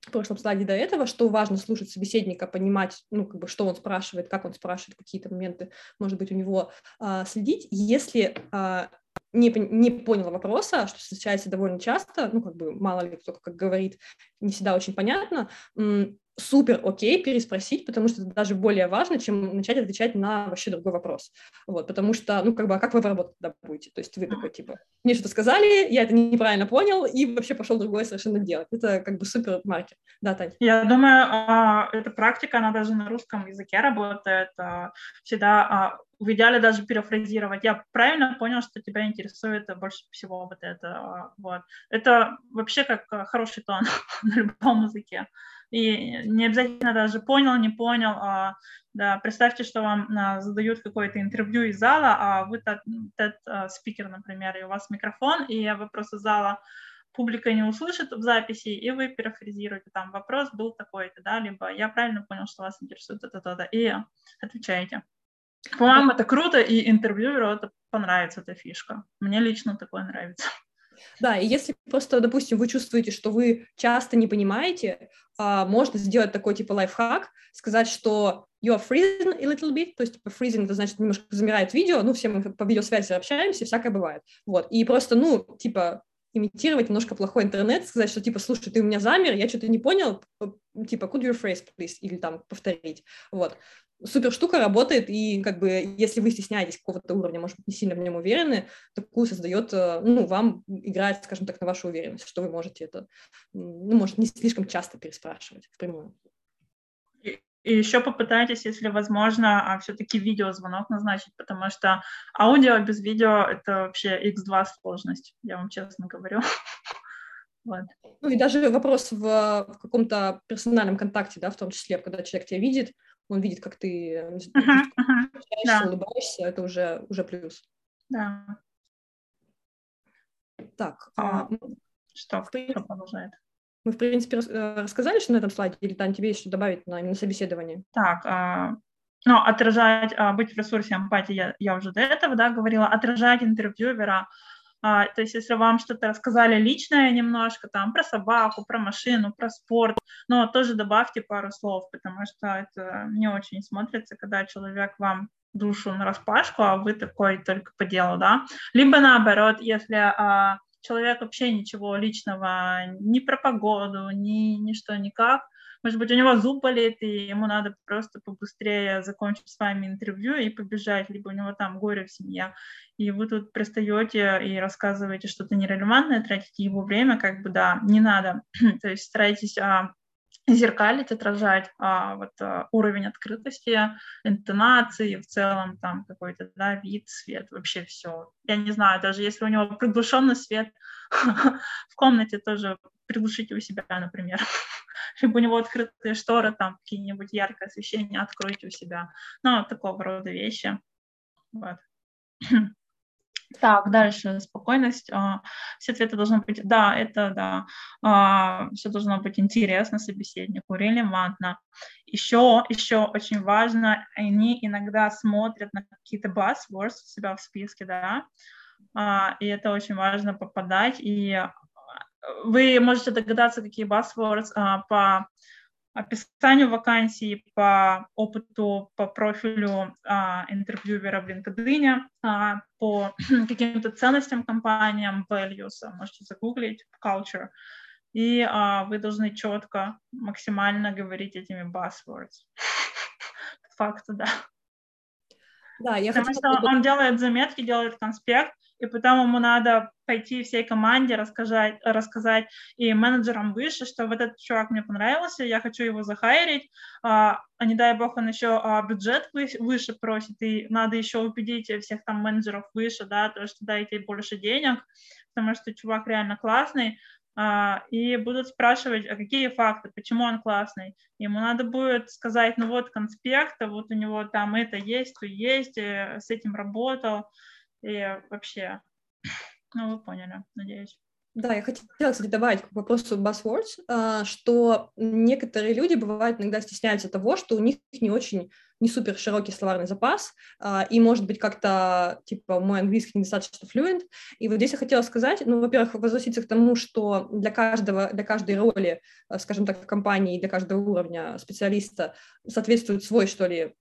в прошлом слайде до этого, что важно слушать собеседника, понимать, ну, как бы, что он спрашивает, как он спрашивает, какие-то моменты, может быть, у него а, следить. Если а, не, не понял вопроса, что встречается довольно часто, ну, как бы, мало ли кто как говорит, не всегда очень понятно, супер окей переспросить, потому что это даже более важно, чем начать отвечать на вообще другой вопрос. Вот, потому что, ну, как бы, а как вы в работу тогда будете? То есть вы такой, типа, мне что-то сказали, я это неправильно понял, и вообще пошел другое совершенно делать. Это как бы супер маркер. Да, Тань? Я думаю, а, эта практика, она даже на русском языке работает. А, всегда а, в идеале даже перефразировать. Я правильно понял, что тебя интересует больше всего вот это. Вот. Это вообще как хороший тон [laughs] на любом языке. И не обязательно даже понял, не понял. А, да, представьте, что вам а, задают какое-то интервью из зала, а вы TED-спикер, а, например, и у вас микрофон, и вы просто зала публика не услышит в записи, и вы перефразируете, там, вопрос был такой-то, да, либо я правильно понял, что вас интересует это-то, и отвечаете. По-моему, это круто, и интервьюеру это понравится, эта фишка. Мне лично такое нравится. Да, и если просто, допустим, вы чувствуете, что вы часто не понимаете, а, можно сделать такой типа лайфхак, сказать, что you are freezing a little bit, то есть типа freezing, это значит немножко замирает видео, ну, все мы по видеосвязи общаемся, всякое бывает, вот, и просто, ну, типа, имитировать немножко плохой интернет, сказать, что типа, слушай, ты у меня замер, я что-то не понял, типа, could you phrase, please, или там повторить, вот супер штука работает, и как бы если вы стесняетесь какого-то уровня, может быть, не сильно в нем уверены, такую создает, э, ну, вам играет, скажем так, на вашу уверенность, что вы можете это, ну, может, не слишком часто переспрашивать впрямую. И, и еще попытайтесь, если возможно, а все-таки видеозвонок назначить, потому что аудио без видео — это вообще x2 сложность, я вам честно говорю. [laughs] Вот. Ну и даже вопрос в, в каком-то персональном контакте, да, в том числе, когда человек тебя видит, он видит, как ты uh-huh, uh-huh. да. улыбаешься, это уже, уже плюс. Да. Так. А, а, что, в принципе, продолжает? Мы, в принципе, э, рассказали, что на этом слайде, или там тебе есть что добавить на, на собеседование? Так, а, ну, отражать, а, быть в ресурсе эмпатии, я, я уже до этого, да, говорила, отражать интервьюера, а, то есть если вам что-то рассказали личное немножко, там, про собаку, про машину, про спорт, но тоже добавьте пару слов, потому что это не очень смотрится, когда человек вам душу на распашку, а вы такой только по делу, да. Либо наоборот, если а, человек вообще ничего личного, ни про погоду, ни, ни что, никак, может быть, у него зуб болит, и ему надо просто побыстрее закончить с вами интервью и побежать, либо у него там горе в семье, и вы тут пристаете и рассказываете что-то нерелевантное, тратите его время, как бы, да, не надо. [clears throat] То есть старайтесь а, зеркалить, отражать а, вот, а, уровень открытости, интонации, в целом там какой-то да, вид, свет, вообще все. Я не знаю, даже если у него приглушенный свет [laughs] в комнате тоже приглушите у себя, например. [laughs] Либо у него открытые шторы, там какие-нибудь яркое освещение, откройте у себя. Ну, такого рода вещи. Вот. [clears throat] Так, дальше спокойность. А, все ответы должны быть, да, это да, а, все должно быть интересно собеседнику, релевантно. Еще, еще очень важно, они иногда смотрят на какие-то buzzwords у себя в списке, да, а, и это очень важно попадать. И вы можете догадаться, какие buzzwords по описанию вакансии, по опыту, по профилю а, интервьюера в LinkedIn, а, по [clears throat] каким-то ценностям компаниям, values, а, можете загуглить, culture, и а, вы должны четко, максимально говорить этими buzzwords. Факт, да. Да, я Потому хотела... что он делает заметки, делает конспект, и потом ему надо пойти всей команде рассказать, рассказать и менеджерам выше, что вот этот чувак мне понравился, я хочу его захайрить, а, а не дай бог он еще а, бюджет выше просит, и надо еще убедить всех там менеджеров выше, да, то, что дайте больше денег, потому что чувак реально классный, а, и будут спрашивать, а какие факты, почему он классный. Ему надо будет сказать, ну вот конспект, вот у него там это есть, то есть, э, с этим работал, и вообще, ну вы поняли, надеюсь. Да, я хотела, кстати, добавить к вопросу buzzwords, а, что некоторые люди бывают иногда стесняются того, что у них не очень, не супер широкий словарный запас, а, и, может быть, как-то, типа, мой английский недостаточно fluent. И вот здесь я хотела сказать, ну, во-первых, возвратиться к тому, что для каждого, для каждой роли, а, скажем так, в компании, для каждого уровня специалиста соответствует свой, что ли,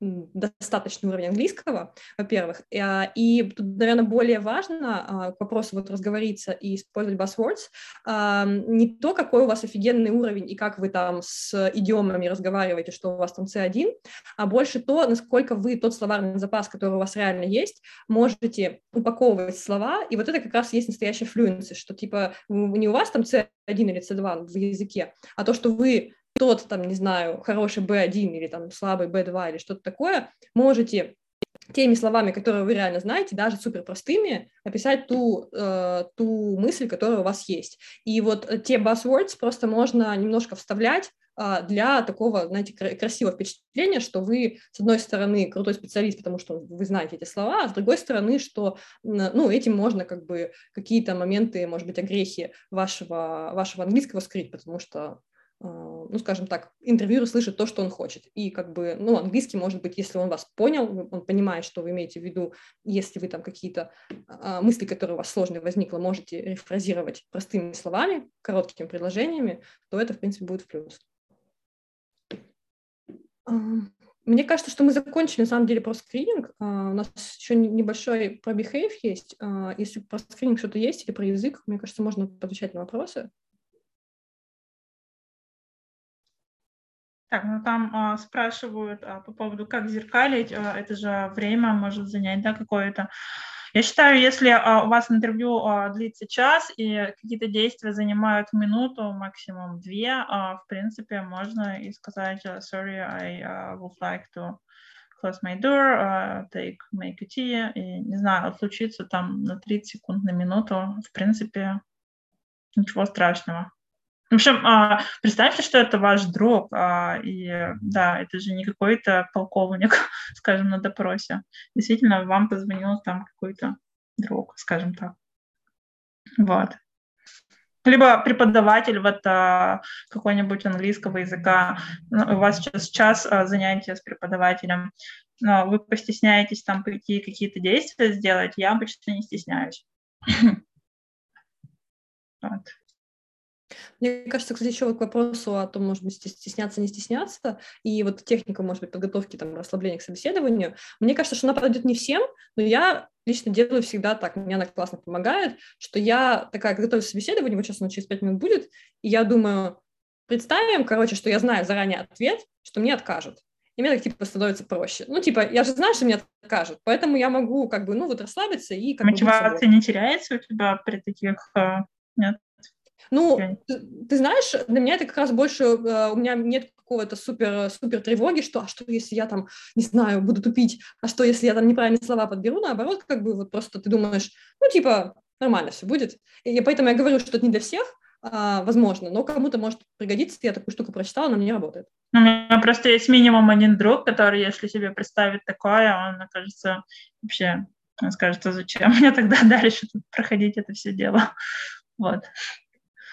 достаточный уровень английского, во-первых, а, и тут, наверное, более важно а, к вопросу вот разговориться и использовать buzzwords, а, не то, какой у вас офигенный уровень и как вы там с идиомами разговариваете, что у вас там C1, а больше то, насколько вы тот словарный запас, который у вас реально есть, можете упаковывать слова, и вот это как раз есть настоящая fluency, что типа не у вас там C1 или C2 в языке, а то, что вы тот, там, не знаю, хороший B1 или там слабый B2 или что-то такое, можете теми словами, которые вы реально знаете, даже супер простыми, описать ту, э, ту мысль, которая у вас есть. И вот те buzzwords просто можно немножко вставлять э, для такого, знаете, красивого впечатления, что вы, с одной стороны, крутой специалист, потому что вы знаете эти слова, а с другой стороны, что, ну, этим можно как бы какие-то моменты, может быть, огрехи вашего, вашего английского скрыть, потому что а, ну, скажем так, интервьюер слышит то, что он хочет. И как бы, ну, английский, может быть, если он вас понял, он понимает, что вы имеете в виду, если вы там какие-то а, мысли, которые у вас сложные возникло, можете рефразировать простыми словами, короткими предложениями, то это, в принципе, будет в плюс. А, мне кажется, что мы закончили, на самом деле, про скрининг. Uh, у нас еще небольшой про behave есть. Uh, если про скрининг что-то есть или про язык, мне кажется, можно отвечать на вопросы. Так, ну там а, спрашивают а, по поводу, как зеркалить, а, это же время может занять, да, какое-то. Я считаю, если а, у вас интервью а, длится час и какие-то действия занимают минуту, максимум две, а, в принципе, можно и сказать, sorry, I uh, would like to close my door, uh, take, make a tea, и, не знаю, отлучиться там на 30 секунд, на минуту, в принципе, ничего страшного. В общем, а, представьте, что это ваш друг, а, и да, это же не какой-то полковник, [laughs] скажем, на допросе. Действительно, вам позвонил там какой-то друг, скажем так. Вот. Либо преподаватель вот а, какой-нибудь английского языка, ну, у вас сейчас час занятия с преподавателем, но вы постесняетесь там пойти какие-то действия сделать, я обычно не стесняюсь. [laughs] Вот. Мне кажется, кстати, еще вот к вопросу о том, может быть, стесняться, не стесняться, и вот техника, может быть, подготовки, там, расслабления к собеседованию, мне кажется, что она подойдет не всем, но я лично делаю всегда так, мне она классно помогает, что я такая, готовлюсь к собеседованию, вот сейчас оно через пять минут будет, и я думаю, представим, короче, что я знаю заранее ответ, что мне откажут. И мне так, типа, становится проще. Ну, типа, я же знаю, что мне откажут, поэтому я могу, как бы, ну, вот расслабиться и... Как Мотивация не теряется у тебя при таких... Э, нет? Ну, ты, ты знаешь, для меня это как раз больше, uh, у меня нет какого-то супер, супер тревоги, что, а что, если я там, не знаю, буду тупить, а что, если я там неправильные слова подберу, наоборот, как бы вот просто ты думаешь, ну, типа, нормально все будет. И поэтому я говорю, что это не для всех, а, возможно, но кому-то может пригодиться. Я такую штуку прочитала, она мне работает. У меня просто есть минимум один друг, который, если себе представить такое, он, мне кажется, вообще он скажет, а зачем мне тогда [laughs] дальше проходить это все дело. Вот.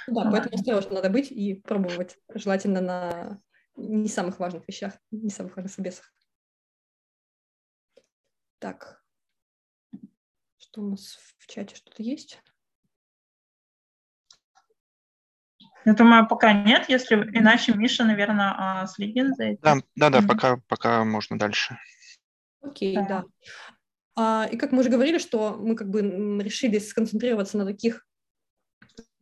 Да, поэтому осторожно надо быть и пробовать, желательно на не самых важных вещах, не самых важных собесах. Так, что у нас в чате что-то есть? Я думаю, пока нет, если иначе Миша, наверное, а, следит за этим. Да, да, да, mm-hmm. пока, пока можно дальше. Окей, okay, да. да. А, и как мы уже говорили, что мы как бы решили сконцентрироваться на таких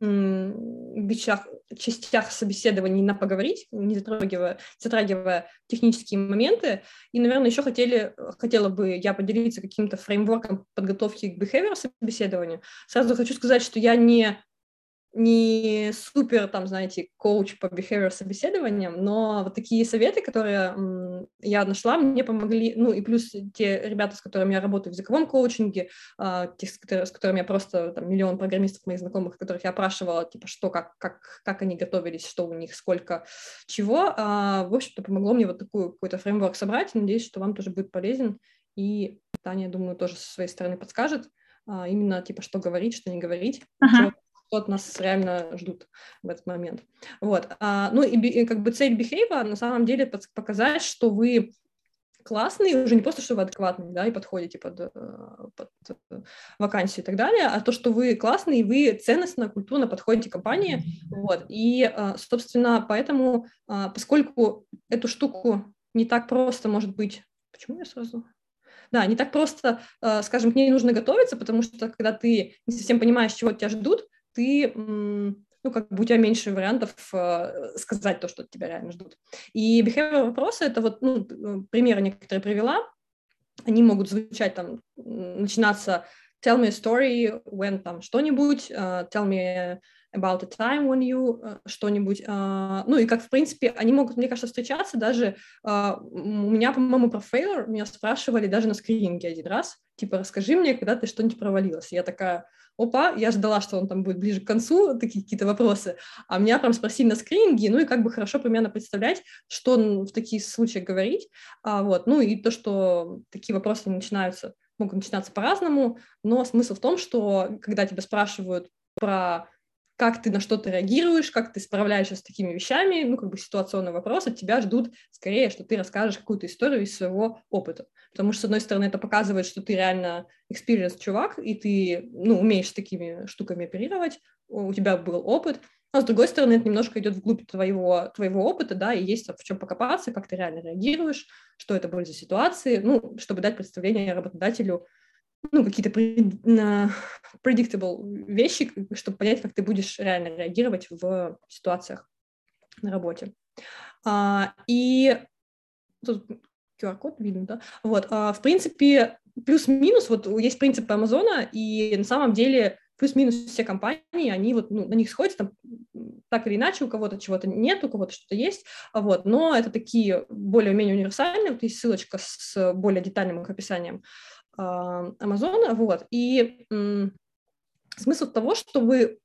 вещах, частях собеседований на поговорить, не затрагивая, затрагивая технические моменты. И, наверное, еще хотели, хотела бы я поделиться каким-то фреймворком подготовки к behavior собеседованию. Сразу хочу сказать, что я не не супер, там, знаете, коуч по behavior собеседованиям, но вот такие советы, которые я нашла, мне помогли, ну и плюс те ребята, с которыми я работаю в языковом коучинге, а, тех, с, с которыми я просто, там, миллион программистов моих знакомых, которых я опрашивала, типа, что, как, как, как они готовились, что у них, сколько, чего, а, в общем-то, помогло мне вот такую какой-то фреймворк собрать, надеюсь, что вам тоже будет полезен, и Таня, думаю, тоже со своей стороны подскажет, а, именно, типа, что говорить, что не говорить, uh-huh что от нас реально ждут в этот момент. Вот. А, ну и как бы цель Behave на самом деле показать, что вы классный, уже не просто, что вы адекватный, да, и подходите под, э, под э, вакансию и так далее, а то, что вы классный, и вы ценностно, культурно подходите к компании, вот, и, э, собственно, поэтому, поскольку эту штуку не так просто, может быть, почему я сразу да, не так просто, скажем, к ней нужно готовиться, потому что когда ты не совсем понимаешь, чего тебя ждут, ты, ну, как бы у тебя меньше вариантов э, сказать то, что тебя реально ждут. И behavior вопросы, это вот, ну, примеры некоторые привела, они могут звучать там, начинаться tell me a story when там что-нибудь, uh, tell me about a time when you uh, что-нибудь. Ну и как, в принципе, они могут, мне кажется, встречаться даже... У меня, по-моему, про failure меня спрашивали даже на скрининге один раз. Типа, расскажи мне, когда ты что-нибудь провалилась. Я такая, опа, я ждала, что он там будет ближе к концу, такие какие-то вопросы, а меня прям спросили на скрининге, ну и как бы хорошо примерно представлять, что в таких случаях говорить, а, вот, ну и то, что такие вопросы начинаются, могут начинаться по-разному, но смысл в том, что когда тебя спрашивают про как ты на что-то реагируешь, как ты справляешься с такими вещами, ну, как бы ситуационный вопрос, от тебя ждут скорее, что ты расскажешь какую-то историю из своего опыта. Потому что, с одной стороны, это показывает, что ты реально experience чувак, и ты, ну, умеешь с такими штуками оперировать, у тебя был опыт, а с другой стороны, это немножко идет вглубь твоего, твоего опыта, да, и есть в чем покопаться, как ты реально реагируешь, что это были за ситуации, ну, чтобы дать представление работодателю, ну, какие-то [laughs] predictable вещи, чтобы понять, как ты будешь реально реагировать в ситуациях на работе. А, и тут QR-код видно, да? Вот, а, в принципе, плюс-минус, вот есть принципы Амазона, и на самом деле плюс-минус все компании, они вот ну, на них сходят, там, так или иначе, у кого-то чего-то нет, у кого-то что-то есть, вот, но это такие более-менее универсальные, вот есть ссылочка с более детальным их описанием Амазона, вот, и смысл того, чтобы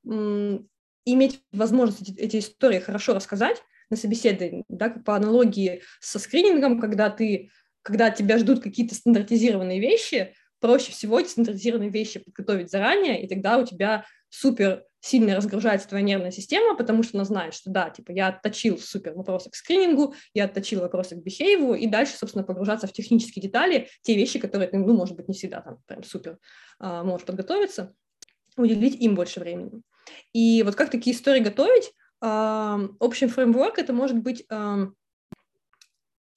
иметь возможность эти, эти истории хорошо рассказать на собеседовании, да, по аналогии со скринингом, когда ты, когда тебя ждут какие-то стандартизированные вещи, проще всего эти стандартизированные вещи подготовить заранее, и тогда у тебя супер сильно разгружается твоя нервная система, потому что она знает, что да, типа я отточил супер вопросы к скринингу, я отточил вопросы к бихейву, и дальше, собственно, погружаться в технические детали, те вещи, которые ты, ну, может быть, не всегда там прям супер а, можешь подготовиться, уделить им больше времени. И вот как такие истории готовить? А, общий фреймворк это может быть а,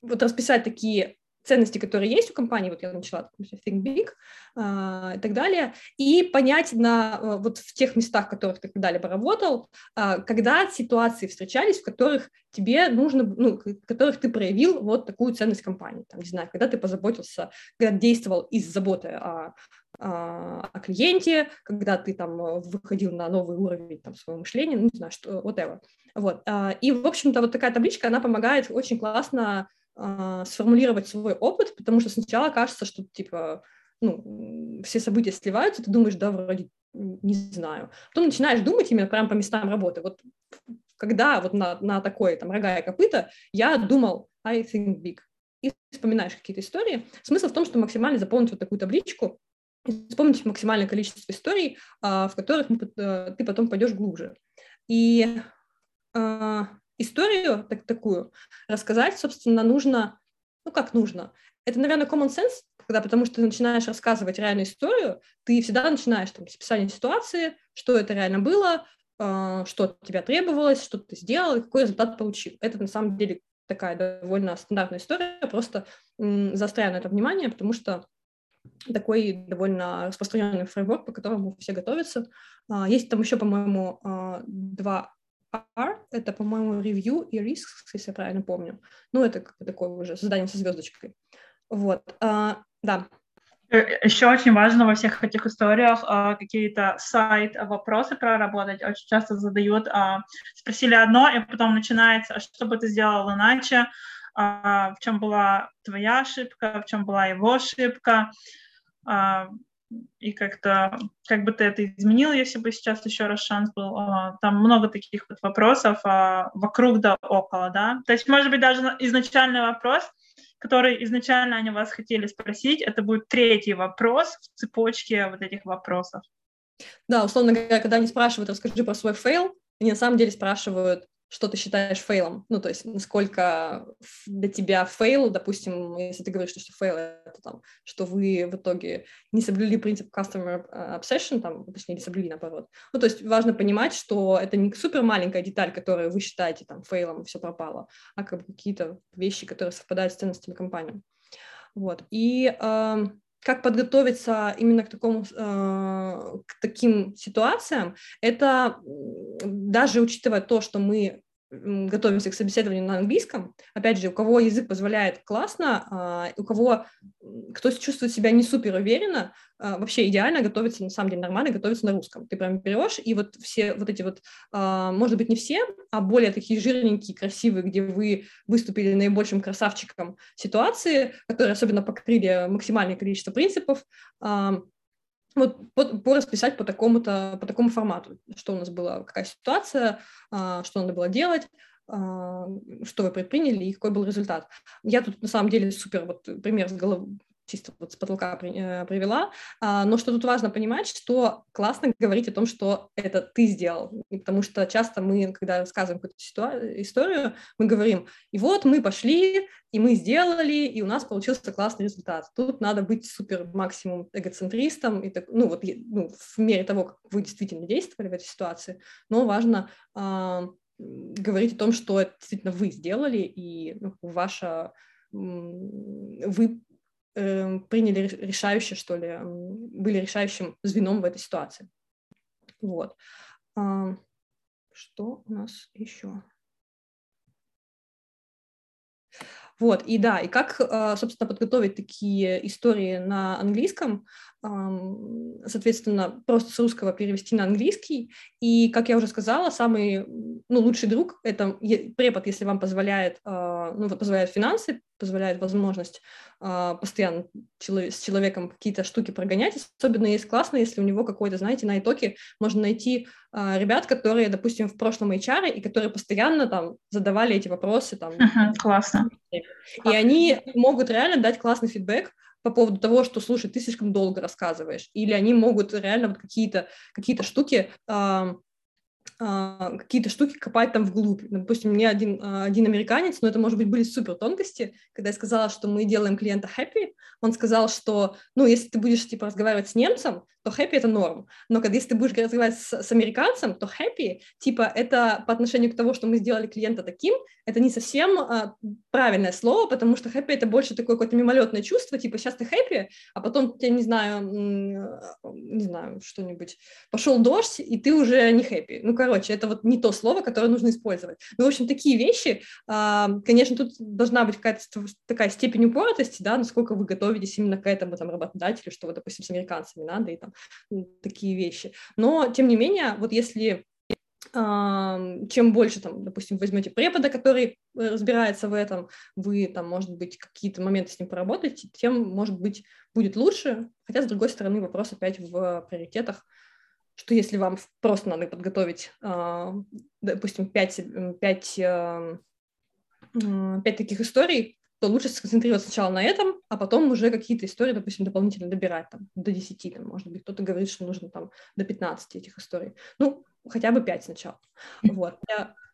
вот расписать такие ценности, которые есть у компании, вот я начала, think big э, и так далее, и понять на, э, вот в тех местах, в которых ты когда-либо работал, э, когда ситуации встречались, в которых тебе нужно, ну, в которых ты проявил вот такую ценность компании, там, не знаю, когда ты позаботился, когда действовал из заботы о, о клиенте, когда ты там выходил на новый уровень там, своего мышления, ну, не знаю, что, whatever. Вот. И, в общем-то, вот такая табличка, она помогает очень классно э, сформулировать свой опыт, потому что сначала кажется, что типа ну, все события сливаются, ты думаешь, да, вроде не знаю. Потом начинаешь думать именно прямо по местам работы. Вот когда вот на, на такое там рога и копыта я думал I think big. И вспоминаешь какие-то истории. Смысл в том, что максимально заполнить вот такую табличку, вспомнить максимальное количество историй, а, в которых э, ты потом пойдешь глубже. И а, историю так, такую рассказать, собственно, нужно, ну как нужно, это, наверное, common sense, когда, потому что ты начинаешь рассказывать реальную историю, ты всегда начинаешь там, с описания ситуации, что это реально было, э, что от тебя требовалось, что ты сделал, какой результат получил. Это на самом деле такая довольно стандартная история, просто м, заостряю на это внимание, потому что такой довольно распространенный фреймворк, по которому все готовятся. А, есть там еще, по-моему, а, два R, это, по-моему, review и risks, если я правильно помню. Ну, это как такое уже создание со звездочкой. Вот, а, да. Э, Еще очень важно во всех этих историях а, какие-то сайт-вопросы проработать. Очень часто задают, а, спросили одно, и потом начинается, а что бы ты сделал иначе, а, в чем была твоя ошибка, в чем была его ошибка, а, и как-то, как бы ты это изменил, если бы сейчас еще раз шанс был. А, там много таких вот вопросов а, вокруг да около, да. То есть, может быть, даже изначальный вопрос — который изначально они вас хотели спросить, это будет третий вопрос в цепочке вот этих вопросов. Да, условно говоря, когда они спрашивают, расскажи про свой fail, они на самом деле спрашивают, что ты считаешь fail ом. Ну, то есть, насколько для тебя fail, допустим, если ты говоришь, что fail — это там, что вы в итоге не соблюли принцип customer э, obsession, там, точнее, не соблюли, наоборот. Ну, то есть важно понимать, что это не супер маленькая деталь, которую вы считаете там fail ом, все пропало, а как бы какие-то вещи, которые совпадают с ценностями компании. Вот. И э, как подготовиться именно к, такому, э, к таким ситуациям, это даже учитывая то, что мы готовимся к собеседованию на английском, опять же, у кого язык позволяет классно, а, у кого кто чувствует себя не супер уверенно, а, вообще идеально готовиться, на самом деле нормально готовиться на русском. Ты прям берешь, и вот все вот эти вот, а, может быть, не все, а более такие жирненькие, красивые, где вы выступили наибольшим красавчиком ситуации, которые особенно покрыли максимальное количество принципов, вот по, по расписать по такому-то, по такому формату, что у нас была, какая ситуация, а, что надо было делать, а, что вы предприняли и какой был результат. Я тут на самом деле супер вот пример с головы, чисто вот с потолка э, привела, а, но что тут важно понимать, что классно говорить о том, что это ты сделал, потому что часто мы, когда рассказываем какую-то историю, мы говорим, и вот мы пошли, и мы сделали, и у нас получился классный результат. Тут надо быть супер максимум эгоцентристом, и так, ну вот ну, в мере того, как вы действительно действовали в этой ситуации, но важно а, говорить о том, что это действительно вы сделали, и ну, ваша вы э, приняли решающее, что ли, были решающим звеном в этой ситуации. Вот. А, что у нас еще? Вот, и да, и как, а, собственно, подготовить такие истории на английском, соответственно, просто с русского перевести на английский. И, как я уже сказала, самый ну, лучший друг – это препод, если вам позволяет, а, ну, позволяет финансы, позволяет возможность а, постоянно с человеком какие-то штуки прогонять. Особенно есть классно, если у него какой-то, знаете, на итоге можно найти а, ребят, которые, допустим, в прошлом HR, и которые постоянно там задавали эти вопросы. Там, uh-huh, классно. И они могут реально дать классный фидбэк, по поводу того, что, слушай, ты слишком долго рассказываешь, или они могут реально вот какие-то какие штуки э, какие-то штуки копать там вглубь. Допустим, мне один, а, один американец, но это, может быть, были супер тонкости, когда я сказала, что мы делаем клиента happy, он сказал, что, ну, если ты будешь, типа, разговаривать с немцем, то happy — это норм, но когда если ты будешь разговаривать с, с американцем, то happy, типа, это по отношению к тому, что мы сделали клиента таким, это не совсем а, правильное слово, потому что happy — это больше такое какое-то мимолетное чувство, типа, сейчас ты happy, а потом, я не знаю, не знаю, что-нибудь, пошел дождь, и ты уже не happy. Ну, короче, короче, это вот не то слово, которое нужно использовать. Ну, в общем, такие вещи, а, конечно, тут должна быть какая-то такая степень упоротости, да, насколько вы готовитесь именно к этому там работодателю, что вот, допустим, с американцами надо и там такие вещи. Но, тем не менее, вот если чем больше, там, допустим, возьмете препода, который разбирается в этом, вы там, может быть, какие-то моменты с ним поработаете, тем, может быть, будет лучше. Хотя, с другой стороны, вопрос опять в приоритетах. Что если вам просто надо подготовить, э, допустим, 5, 5, 5 таких историй, то лучше сконцентрироваться сначала на этом, а потом уже какие-то истории, допустим, дополнительно добирать там, до 10, там, может быть, кто-то говорит, что нужно там до 15 этих историй. Ну, хотя бы 5 сначала. [laughs] Вот.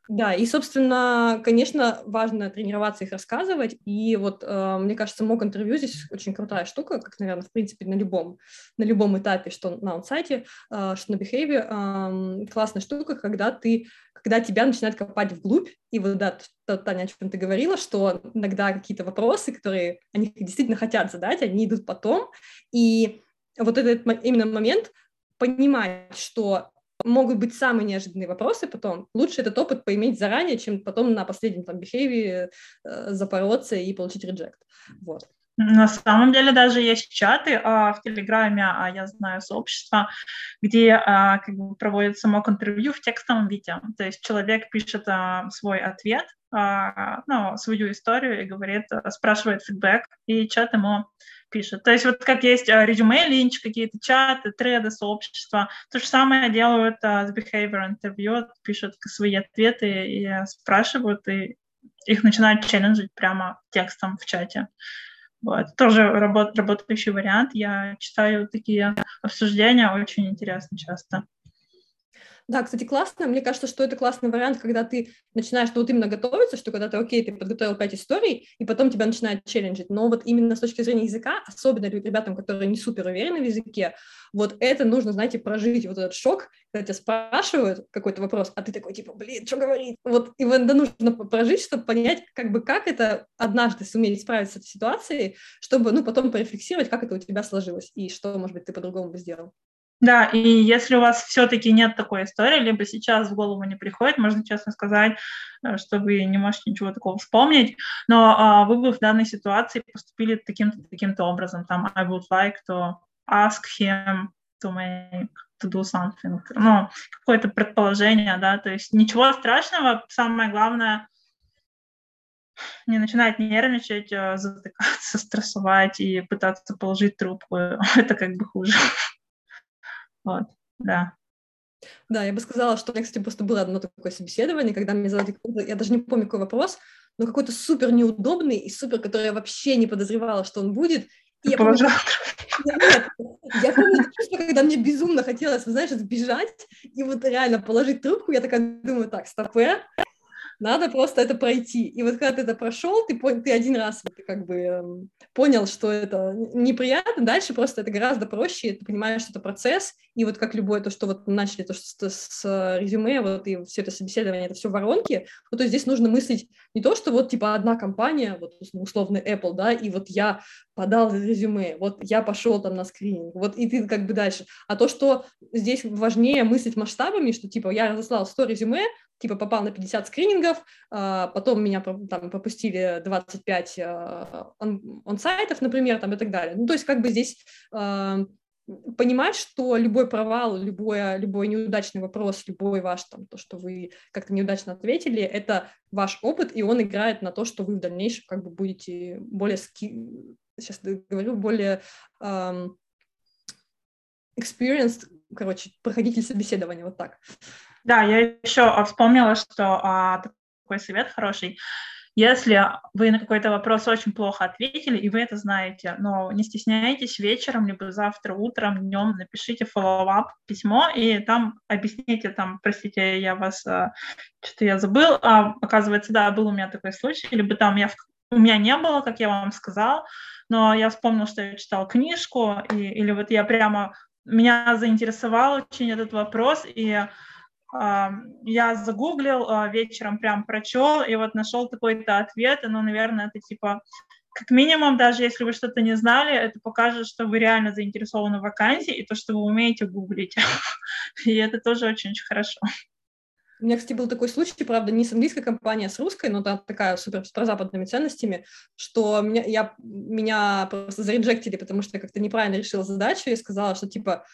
Да, и, собственно, конечно, важно тренироваться их рассказывать, и вот, э, мне кажется, мог интервью здесь очень крутая штука, как, наверное, в принципе, на любом, на любом этапе, что на онсайте, э, что на behavior, э, классная штука, когда ты, когда тебя начинают копать вглубь, и вот, да, Таня, о чем ты говорила, что иногда какие-то вопросы, которые они действительно хотят задать, они идут потом, и вот этот именно момент понимать, что могут быть самые неожиданные вопросы потом. Лучше этот опыт поиметь заранее, чем потом на последнем там behavior э, запороться и получить реджект. Вот. На самом деле даже есть чаты а, в Телеграме, а я знаю сообщество, где а, как бы проводится мок интервью в текстовом виде. То есть человек пишет а, свой ответ, а, ну, свою историю и говорит, а, спрашивает фидбэк, и чат ему пишет. То есть вот как есть а, резюме, линч, какие-то чаты, треды, сообщества, то же самое делают а, с behavior интервью, пишут свои ответы и спрашивают, и их начинают челленджить прямо текстом в чате. Вот. Тоже работ, работающий вариант. Я читаю такие обсуждения, очень интересно часто. Да, кстати, классно. Мне кажется, что это классный вариант, когда ты начинаешь ну, вот именно готовиться, что когда ты, окей, ты подготовил пять историй, и потом тебя начинают челленджить. Но вот именно с точки зрения языка, особенно ребятам, которые не супер уверены в языке, вот это нужно, знаете, прожить вот этот шок, когда тебя спрашивают какой-то вопрос, а ты такой, типа, блин, что говорить? Вот и это нужно прожить, чтобы понять, как бы, как это однажды суметь справиться с этой ситуацией, чтобы, ну, потом порефлексировать, как это у тебя сложилось, и что, может быть, ты по-другому бы сделал. Да, и если у вас все-таки нет такой истории, либо сейчас в голову не приходит, можно честно сказать, э, что вы не можете ничего такого вспомнить, но а, вы бы в данной ситуации поступили таким-то таким-то образом. Там I would like to ask him to make to do something. Ну, какое-то предположение, да, то есть ничего страшного, самое главное не начинать нервничать, э, затыкаться, стрессовать и пытаться положить трубку. [laughs] Это как бы хуже. Вот, да. Да, я бы сказала, что у меня, кстати, просто было одно такое собеседование, когда мне задали я даже не помню, какой вопрос, но какой-то супер неудобный и супер, который я вообще не подозревала, что он будет. И я помню, [laughs] нет, я помню чувство, когда мне безумно хотелось, знаешь, сбежать и вот реально положить трубку, я такая думаю, так, стопе, надо просто это пройти. И вот когда ты это прошел, ты, ты один раз вот, как бы эм, понял, что это неприятно, дальше просто это гораздо проще, ты понимаешь, что это процесс, и вот как любое то, что вот начали то, что с, с резюме, вот и все это собеседование, это все воронки, вот то здесь нужно мыслить не то, что вот типа одна компания, вот условный Apple, да, и вот я подал резюме, вот я пошел там на скрининг, вот и ты как бы дальше. А то, что здесь важнее мыслить масштабами, что типа я разослал 100 резюме, типа попал на 50 скринингов, а, потом меня там пропустили 25 а, он-сайтов, например, там и так далее. Ну, то есть как бы здесь а, понимать, что любой провал, любой, любой неудачный вопрос, любой ваш, там, то, что вы как-то неудачно ответили, это ваш опыт, и он играет на то, что вы в дальнейшем как бы будете более, ски... сейчас говорю, более um, experienced, короче, проходитель собеседования, вот так. Да, я еще вспомнила, что а, такой совет хороший. Если вы на какой-то вопрос очень плохо ответили, и вы это знаете, но не стесняйтесь вечером, либо завтра утром, днем напишите follow-up письмо, и там объясните, там, простите, я вас, а, что-то я забыл, а, оказывается, да, был у меня такой случай, либо там я, у меня не было, как я вам сказал, но я вспомнил, что я читал книжку, и, или вот я прямо, меня заинтересовал очень этот вопрос, и я загуглил, а, вечером прям прочел, и вот нашел такой-то ответ, ну, наверное, это типа как минимум, даже если вы что-то не знали, это покажет, что вы реально заинтересованы в вакансии и то, что вы умеете гуглить. [laughs] И это тоже очень-очень хорошо. У меня, кстати, был такой случай, правда, не с английской компанией, а с русской, но такая супер с прозападными ценностями, что меня, я, меня просто зареджектили, потому что я как-то неправильно решила задачу и сказала, что типа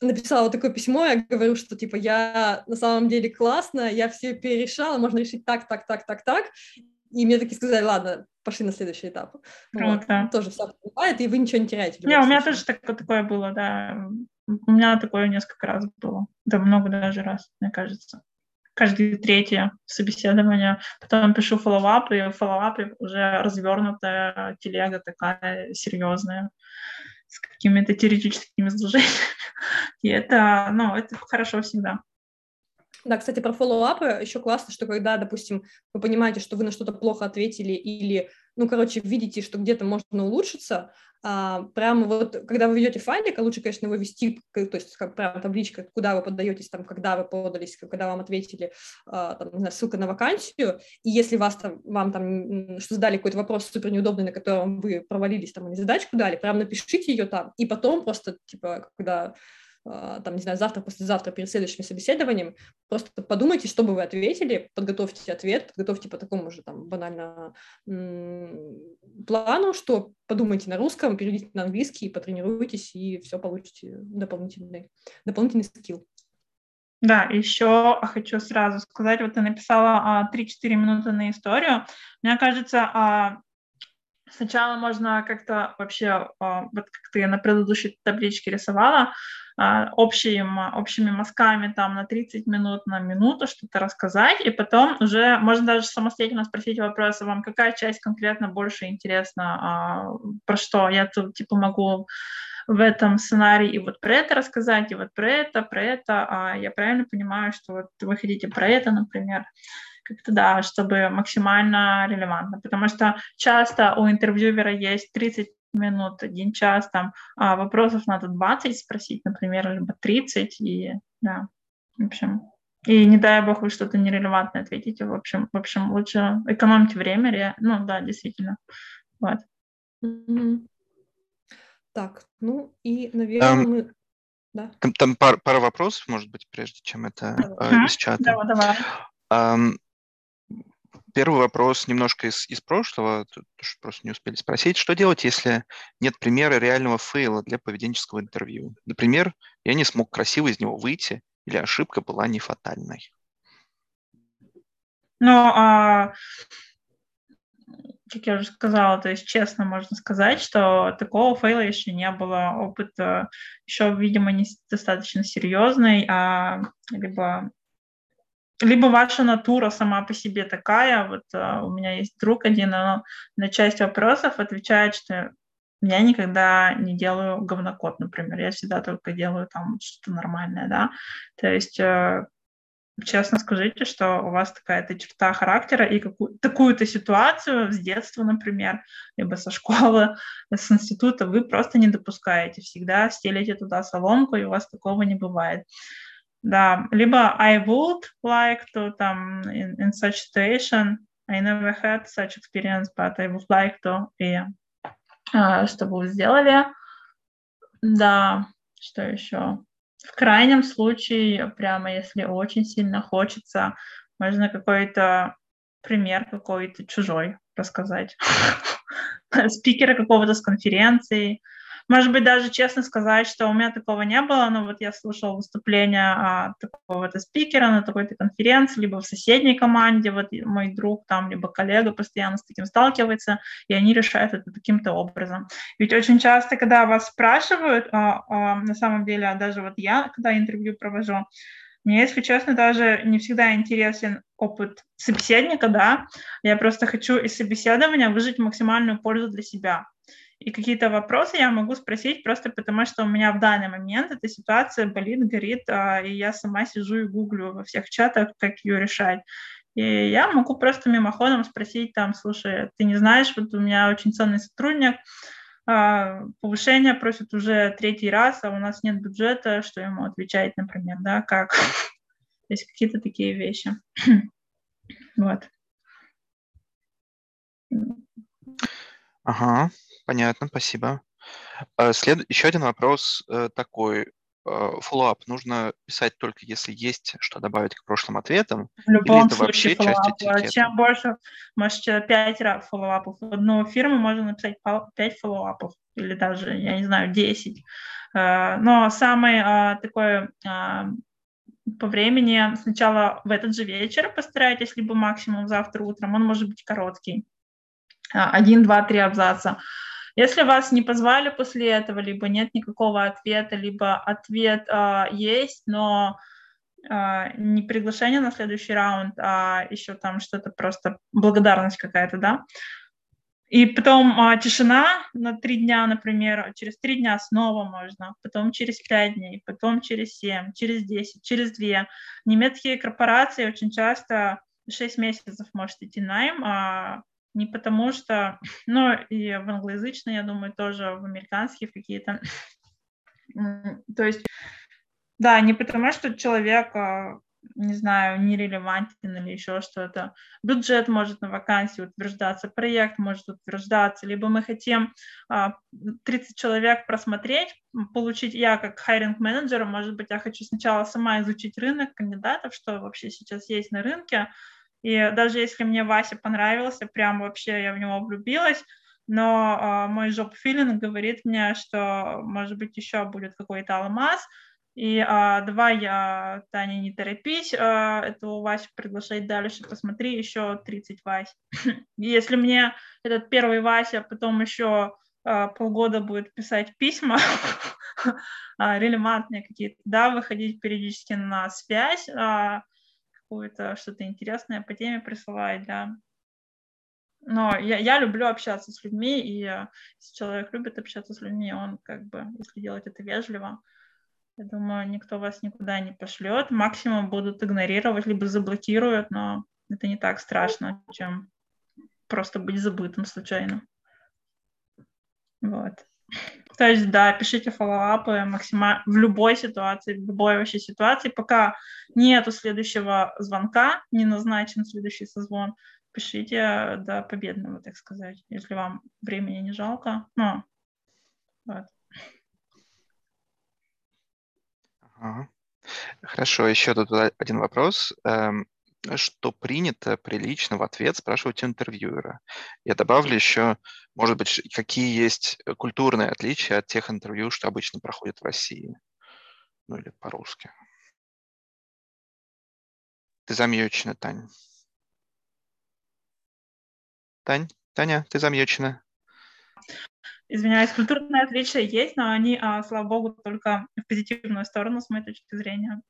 написала такое письмо, я говорю, что типа я на самом деле классно, я все перерешала, можно решить так, так, так, так, так. И мне таки сказали, ладно, пошли на следующий этап. Круто. Вот. Тоже все бывает, и вы ничего не теряете. Не, у меня тоже так, такое было, да. У меня такое несколько раз было. Да много даже раз, мне кажется. Каждое третье собеседование. Потом пишу follow-up, и в follow-up е уже развернутая телега такая серьезная с какими-то теоретическими изложениями. [laughs] И это, ну, это хорошо всегда. Да, кстати, про follow-up ы еще классно, что когда, допустим, вы понимаете, что вы на что-то плохо ответили или, ну, короче, видите, что где-то можно улучшиться, а, прямо вот, когда вы ведете файлик, а лучше, конечно, его вести, то есть как прям табличка, куда вы подаетесь, там, когда вы подались, когда вам ответили, а, там, знаю, ссылка на вакансию, и если вас там, вам там, что задали какой-то вопрос супер неудобный, на котором вы провалились, там, или задачку дали, прям напишите ее там, и потом просто, типа, когда там, не знаю, завтра, послезавтра перед следующим собеседованием, просто подумайте, что бы вы ответили, подготовьте ответ, подготовьте по такому же там банально плану, что подумайте на русском, перейдите на английский, потренируйтесь, и все получите дополнительный, дополнительный скилл. Да, еще хочу сразу сказать, вот ты написала 3-4 а, минуты на историю. Мне кажется, а, сначала можно как-то вообще, а, вот как ты на предыдущей табличке рисовала, а, общим, общими мазками там на 30 минут, на минуту что-то рассказать, и потом уже можно даже самостоятельно спросить вопросы, вам какая часть конкретно больше интересна, а, про что я тут типа могу в этом сценарии и вот про это рассказать, и вот про это, про это, а я правильно понимаю, что вот вы хотите про это, например, как-то да, чтобы максимально релевантно, потому что часто у интервьюера есть 30 минут, один час, там а вопросов надо 20 спросить, например, либо 30, и да, в общем, и не дай бог вы что-то нерелевантное ответите, в общем, в общем, лучше экономьте время, ну да, действительно, вот. Mm-hmm. Так, ну и, наверное, um, мы... Да. Там, там пара, пара вопросов, может быть, прежде чем это uh-huh. э, из чата. Давай, давай. Um, Первый вопрос немножко из, из прошлого, просто не успели спросить. Что делать, если нет примера реального фейла для поведенческого интервью? Например, я не смог красиво из него выйти, или ошибка была не фатальной? Ну, а, как я уже сказала, то есть честно можно сказать, что такого фейла еще не было. Опыт еще, видимо, не достаточно серьезный, а либо либо ваша натура сама по себе такая, вот uh, у меня есть друг один, он на часть вопросов отвечает, что я никогда не делаю говнокод, например, я всегда только делаю там что-то нормальное, да, то есть uh, честно скажите, что у вас такая-то черта характера и какую- такую-то ситуацию с детства, например, либо со школы, с института вы просто не допускаете, всегда стелите туда соломку, и у вас такого не бывает. Да, либо I would like to там in, in such situation. I never had such experience, but I would like to. И а, чтобы вы сделали. Да, что еще? В крайнем случае, прямо если очень сильно хочется, можно какой-то пример какой-то чужой рассказать. [laughs] Спикера какого-то с конференции, может быть, даже честно сказать, что у меня такого не было, но вот я слушала выступление а, такого-то спикера на такой-то конференции, либо в соседней команде, вот мой друг там, либо коллега постоянно с таким сталкивается, и они решают это таким-то образом. Ведь очень часто, когда вас спрашивают, а, а, на самом деле, а даже вот я, когда интервью провожу, мне, если честно, даже не всегда интересен опыт собеседника, да, я просто хочу из собеседования выжить максимальную пользу для себя. И какие-то вопросы я могу спросить просто потому, что у меня в данный момент эта ситуация болит, горит, а, и я сама сижу и гуглю во всех чатах, как ее решать. И я могу просто мимоходом спросить там, слушай, ты не знаешь, вот у меня очень ценный сотрудник, а, повышение просит уже третий раз, а у нас нет бюджета, что ему отвечать, например, да, как. То есть какие-то такие вещи. вот. Ага, понятно, спасибо. Э, след... Еще один вопрос э, такой. Фоллоуап нужно писать только если есть что добавить к прошлым ответам? В любом или это вообще часть этикета? Чем больше, можете 5 фоллоуапов. В одну фирму можно написать 5 фоллоуапов или даже, я не знаю, 10. Но самый такой по времени сначала в этот же вечер постарайтесь, либо максимум завтра утром, он может быть короткий. Один, два, три абзаца. Если вас не позвали после этого, либо нет никакого ответа, либо ответ а, есть, но а, не приглашение на следующий раунд, а еще там что-то просто благодарность какая-то, да, и потом а, тишина на три дня, например, через три дня снова можно, потом через пять дней, потом через семь, через десять, через две. Немецкие корпорации очень часто шесть месяцев может идти найм, а не потому что, ну и в англоязычные, я думаю, тоже в американские какие-то. То есть, да, не потому что человек а, не знаю, нерелевантен или еще что-то. Бюджет может на вакансии утверждаться, проект может утверждаться, либо мы хотим 30 а, человек просмотреть, получить, я как хайринг менеджер, может быть, я хочу сначала сама изучить рынок кандидатов, что вообще сейчас есть на рынке, и даже если мне Вася понравился, прям вообще я в него влюбилась, но э, мой жоп-филинг говорит мне, что, может быть, еще будет какой-то алмаз, и а, давай, я, Таня, не торопись, а, этого Васю приглашать дальше, посмотри еще 30 Вась. [laughs] Если мне этот первый Вася потом еще а, полгода будет писать письма, [laughs] а, релевантные какие-то, да, выходить периодически на связь, а, какое-то что-то интересное по теме присылать, да. Но я, я люблю общаться с людьми, и если человек любит общаться с людьми, он как бы, если делать это вежливо, я думаю, никто вас никуда не пошлет. Максимум будут игнорировать, либо заблокируют, но это не так страшно, чем просто быть забытым случайно. Вот. То есть, да, пишите фоллоуапы максимально в любой ситуации, в любой вообще ситуации. Пока нету следующего звонка, не назначен следующий созвон, пишите до победного, так сказать, если вам времени не жалко. Ну, вот. Ага. Хорошо, еще тут один вопрос. Эм, что принято прилично в ответ спрашивать интервьюера? Я добавлю еще, может быть, какие есть культурные отличия от тех интервью, что обычно проходят в России? Ну или по-русски. Ты замьючена, Тань. Тань, Таня, ты замьючена извиняюсь, культурные отличия есть, но они, а, слава богу, только в позитивную сторону, с моей точки зрения.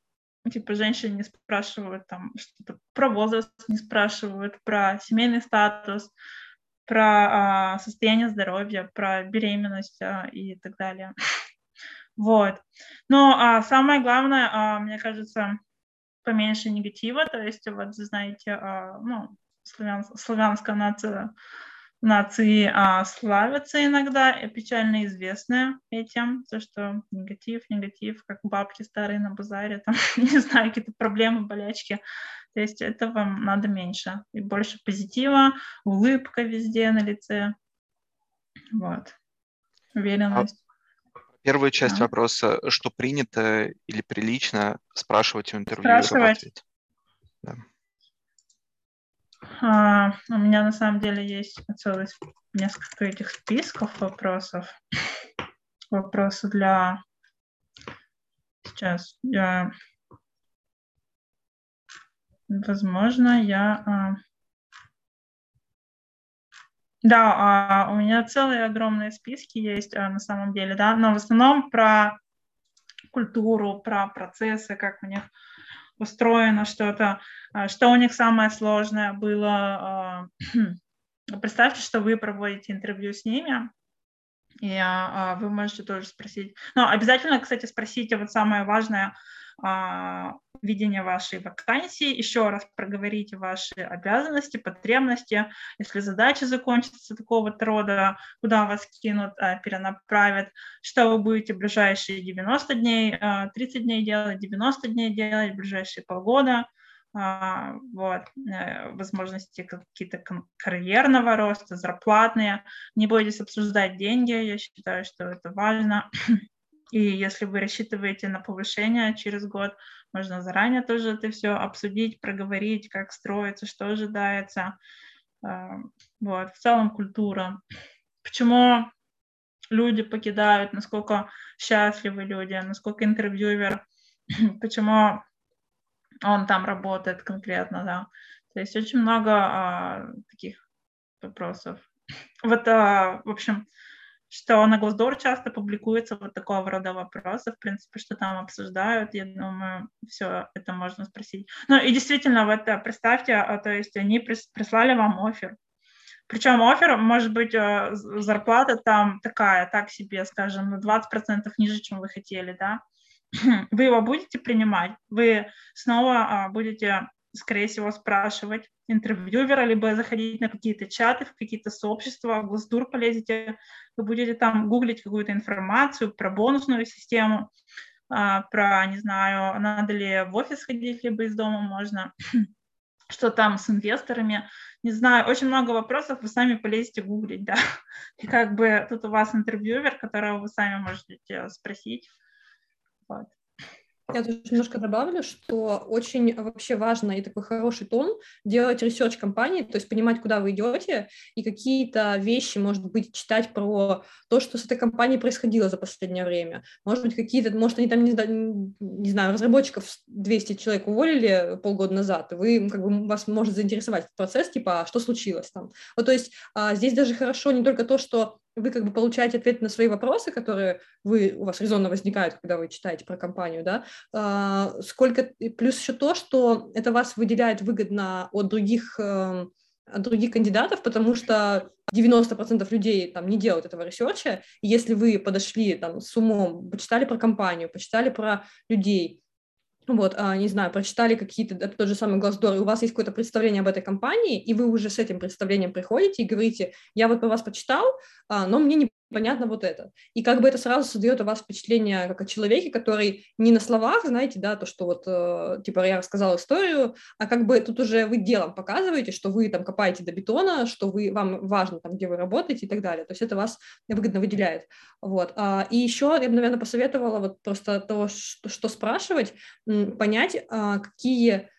Типа женщины не спрашивают там что-то про возраст, не спрашивают про семейный статус, про а, состояние здоровья, про беременность а, и так далее. [laughs] Вот. Но а, самое главное, а, мне кажется, поменьше негатива, то есть вот, знаете, а, ну, славян, славянская нация нации а, славятся иногда, и печально известны этим, то, что негатив, негатив, как бабки старые на базаре, там, [laughs] не знаю, какие-то проблемы, болячки. То есть этого надо меньше. И больше позитива, улыбка везде на лице. Вот. Уверенность. А первая часть да. вопроса, что принято или прилично спрашивать у интервьюера Спрашивать. Да. А, у меня на самом деле есть целых несколько этих списков вопросов. Вопросы для... Сейчас я... Возможно, я... А, да, а, у меня целые огромные списки есть на самом деле, да, но в основном про культуру, про процессы, как у них устроено что-то, а, что у них самое сложное было. А, [clears throat] представьте, что вы проводите интервью с ними, и а, вы можете тоже спросить. Но обязательно, кстати, спросите вот самое важное, видение вашей вакансии, еще раз проговорите ваши обязанности, потребности, если задача закончится такого-то рода, куда вас кинут, а, перенаправят, что вы будете в ближайшие 90 дней, 30 дней делать, 90 дней делать, ближайшие полгода, вот, э, возможности какие-то карьерного роста, зарплатные. Не бойтесь обсуждать деньги, я считаю, что это важно. И если вы рассчитываете на повышение через год, можно заранее тоже это все обсудить, проговорить, как строится, что ожидается. А, вот, в целом культура. Почему люди покидают, насколько счастливы люди, насколько интервьюер, [clears throat] почему он там работает конкретно, да. То есть очень много а, таких вопросов. [clears throat] Вот, а, в общем, что на Glassdoor часто публикуются вот такого рода вопросы, в принципе, что там обсуждают, я думаю, все это можно спросить. Ну и действительно, вот э, представьте, а, то есть они прислали вам офер, причем офер, может быть, э, зарплата там такая, так себе, скажем, на 20% ниже, чем вы хотели, да, [clears throat] вы его будете принимать, вы снова а, будете, скорее всего, спрашивать интервьюера, либо заходить на какие-то чаты, в какие-то сообщества, в Госдур полезете, вы будете там гуглить какую-то информацию про бонусную систему, а, про, не знаю, надо ли в офис ходить, либо из дома можно, [clears throat] что там с инвесторами, не знаю, очень много вопросов, вы сами полезете гуглить, да, [laughs] и как бы тут у вас интервьюер, которого вы сами можете спросить, вот. Я тут немножко добавлю, что очень вообще важно и такой хороший тон делать research компании, то есть понимать, куда вы идете, и какие-то вещи, может быть, читать про то, что с этой компанией происходило за последнее время. Может быть, какие-то, может, они там, не, не знаю, разработчиков 200 человек уволили полгода назад, вы, как бы, вас может заинтересовать процесс, типа, а что случилось там. Вот, то есть а, здесь даже хорошо не только то, что вы как бы получаете ответ на свои вопросы, которые вы, у вас резонно возникают, когда вы читаете про компанию, да, а, сколько, плюс еще то, что это вас выделяет выгодно от других, эм, от других кандидатов, потому что 90% людей там не делают этого research а, если вы подошли там с умом, почитали про компанию, почитали про людей, вот, а, не знаю, прочитали какие-то, это тот же самый Glassdoor, и у вас есть какое-то представление об этой компании, и вы уже с этим представлением приходите и говорите, я вот про вас почитал, а, но мне не понятно вот это. И как бы это сразу создает у вас впечатление как о человеке, который не на словах, знаете, да, то, что вот, э, типа, я рассказала историю, а как бы тут уже вы делом показываете, что вы там копаете до бетона, что вы, вам важно там, где вы работаете и так далее. То есть это вас выгодно выделяет. Вот. А, и еще я бы, наверное, посоветовала вот просто то, что, что спрашивать, понять, а, какие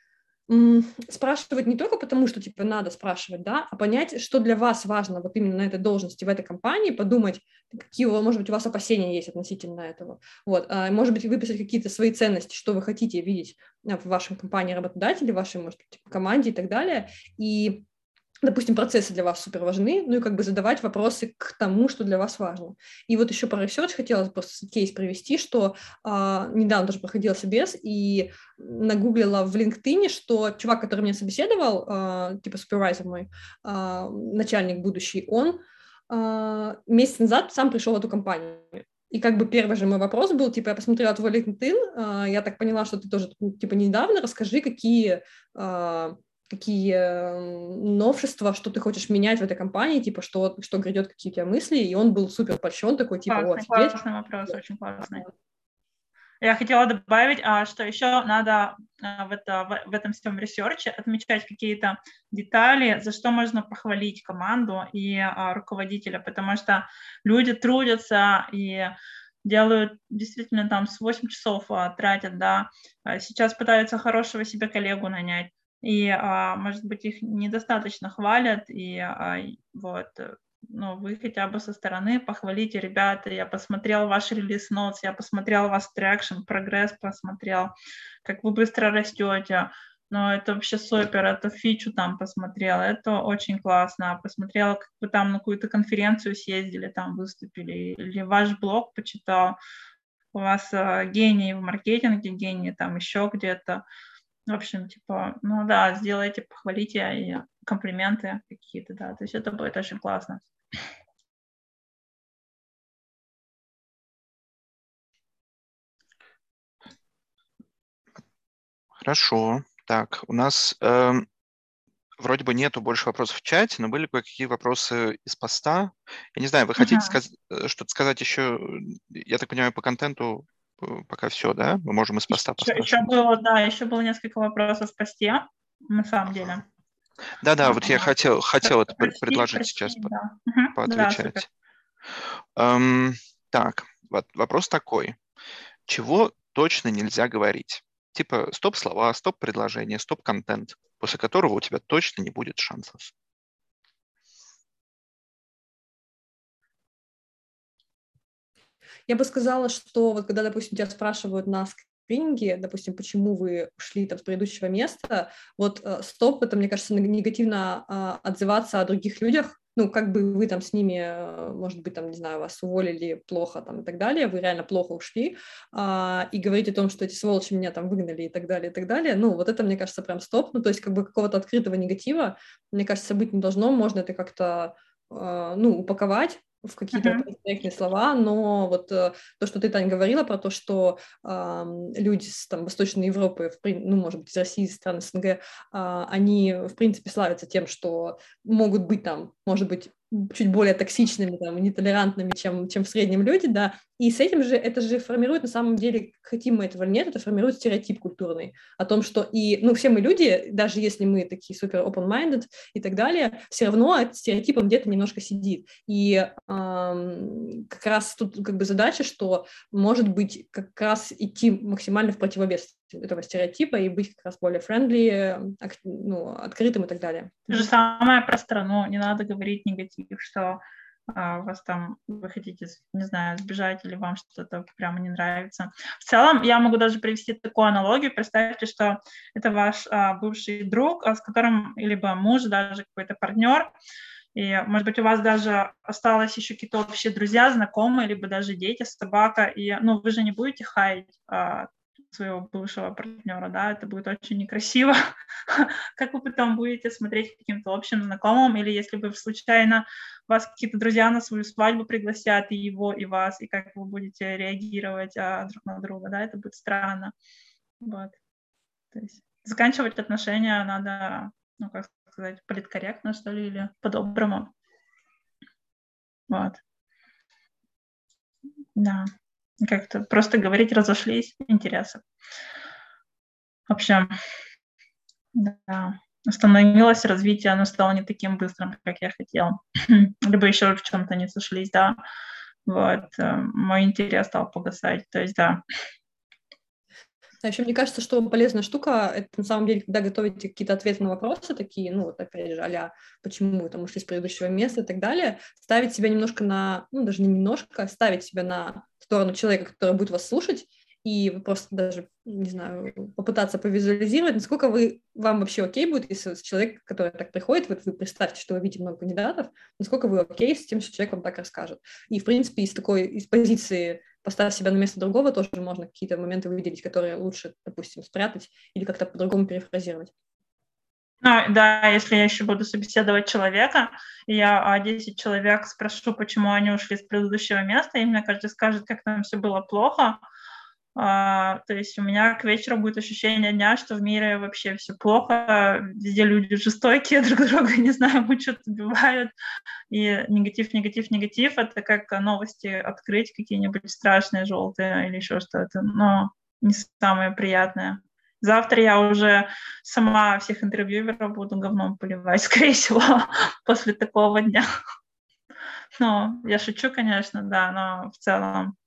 спрашивать не только потому, что типа надо спрашивать, да, а понять, что для вас важно вот именно на этой должности, в этой компании, подумать, какие, может быть, у вас опасения есть относительно этого. Вот, а, может быть, выписать какие-то свои ценности, что вы хотите видеть в вашем компании работодателе, в вашей, может быть, команде и так далее, и допустим, процессы для вас супер важны, ну и как бы задавать вопросы к тому, что для вас важно. И вот еще про research хотелось просто кейс привести, что а, недавно тоже проходила собес и нагуглила в LinkedIn, что чувак, который меня собеседовал, а, типа супервайзер мой, а, начальник будущий, он а, месяц назад сам пришел в эту компанию. И как бы первый же мой вопрос был, типа, я посмотрела твой LinkedIn, а, я так поняла, что ты тоже, типа, недавно, расскажи, какие а, какие новшества, что ты хочешь менять в этой компании, типа, что, что грядет, какие у тебя мысли, и он был супер польщен, такой, типа, классный, вот. Классный вопрос, очень классный. Я хотела добавить, а, что еще надо а, в, это, в, этом всем research е отмечать какие-то детали, за что можно похвалить команду и а, руководителя, потому что люди трудятся и делают действительно там с 8 часов тратят, да, сейчас пытаются хорошего себе коллегу нанять, и, а, может быть, их недостаточно хвалят, и а, вот, э, ну, вы хотя бы со стороны похвалите, ребята, я посмотрел ваш release notes, я посмотрел ваш traction, прогресс посмотрел, как вы быстро растете, но это вообще супер, это фичу там посмотрела, это очень классно, посмотрела, как вы там на какую-то конференцию съездили, там выступили, или ваш блог почитал, у вас э, гений в маркетинге, гений там еще где-то, в общем, типа, ну да, сделайте, похвалите и комплименты какие-то, да, то есть это будет очень классно. Хорошо. Так, у нас э, вроде бы нету больше вопросов в чате, но были кое-какие вопросы из поста. Я не знаю, вы хотите uh-huh. сказ- э, что-то сказать еще, я так понимаю, по контенту пока все, да? Мы можем из поста еще, еще было, да, еще было несколько вопросов в посте, на самом деле. Да-да, вот я хотел, хотел это прости, предложить прости, сейчас да. по, поотвечать. Да, эм, так, вот вопрос такой. Чего точно нельзя говорить? Типа стоп-слова, стоп-предложения, стоп-контент, после которого у тебя точно не будет шансов. Я бы сказала, что вот когда, допустим, тебя спрашивают на скрининге, допустим, почему вы ушли там с предыдущего места, вот э, стоп, это, мне кажется, негативно э, отзываться о других людях, ну, как бы вы там с ними, э, может быть, там, не знаю, вас уволили плохо там и так далее, вы реально плохо ушли, а, и говорить о том, что эти сволочи меня там выгнали и так далее, и так далее, ну, вот это, мне кажется, прям стоп, ну, то есть как бы какого-то открытого негатива, мне кажется, быть не должно, можно это как-то, а, ну, упаковать, в какие-то uh-huh. слова, но вот э, то, что ты, Таня, говорила про то, что э, люди с там, Восточной Европы, в, ну, может быть, из России, из стран СНГ, э, они, в принципе, славятся тем, что могут быть там, может быть, чуть более токсичными, там, нетолерантными, чем, чем в среднем люди, да, и с этим же, это же формирует, на самом деле, хотим мы этого или нет, это формирует стереотип культурный о том, что и, ну, все мы люди, даже если мы такие супер open-minded и так далее, все равно этот стереотип, он где-то немножко сидит. И эм, как раз тут как бы задача, что, может быть, как раз идти максимально в противовес этого стереотипа и быть как раз более френдли, ну, открытым и так далее. То же самое про страну, не надо говорить негатив, что а, вас там, вы хотите, не знаю, сбежать или вам что-то прямо не нравится. В целом, я могу даже привести такую аналогию. Представьте, что это ваш а, бывший друг, а, с которым либо муж, даже какой-то партнер, и, может быть, у вас даже осталось еще какие-то общие друзья, знакомые, либо даже дети, собака, и, ну, вы же не будете хаять а, своего бывшего партнера, да, это будет очень некрасиво. [laughs] как вы потом будете смотреть каким-то общим знакомым, или если вы случайно вас какие-то друзья на свою свадьбу пригласят, и его, и вас, и как вы будете реагировать а, друг на друга, да, это будет странно. Вот. То есть заканчивать отношения надо, ну, как сказать, политкорректно, что ли, или по-доброму. Вот. Да. Как-то просто говорить разошлись интересы. В общем, да, остановилось развитие, оно стало не таким быстрым, как я хотел. [clears throat] Либо еще в чем-то не сошлись, да. Вот, э, мой интерес стал погасать, то есть, да. А еще мне кажется, что полезная штука, это на самом деле, когда готовите какие-то ответы на вопросы такие, ну, вот опять же, а почему там ушли с предыдущего места и так далее, ставить себя немножко на, ну, даже не немножко, а ставить себя на сторону человека, который будет вас слушать, и просто даже, не знаю, попытаться повизуализировать, насколько вы, вам вообще окей будет, если человек, который так приходит, вот вы представьте, что вы видите много кандидатов, насколько вы окей с тем, что человек вам так расскажет. И, в принципе, из такой, из позиции поставить себя на место другого тоже можно какие-то моменты выделить, которые лучше, допустим, спрятать или как-то по-другому перефразировать. Ну, да, если я еще буду собеседовать человека, я 10 человек спрошу, почему они ушли с предыдущего места, и мне каждый скажет, как там все было плохо, а, то есть у меня к вечеру будет ощущение дня, что в мире вообще все плохо, везде люди жестокие, [laughs] друг друга, не знаю, мучают, убивают, и негатив, негатив, негатив, это как новости открыть какие-нибудь страшные, желтые или еще что-то, но не самое приятное. Завтра я уже сама всех интервьюеров буду говном поливать, [laughs] скорее всего, [laughs] после такого дня. Но я шучу, конечно, да, но в целом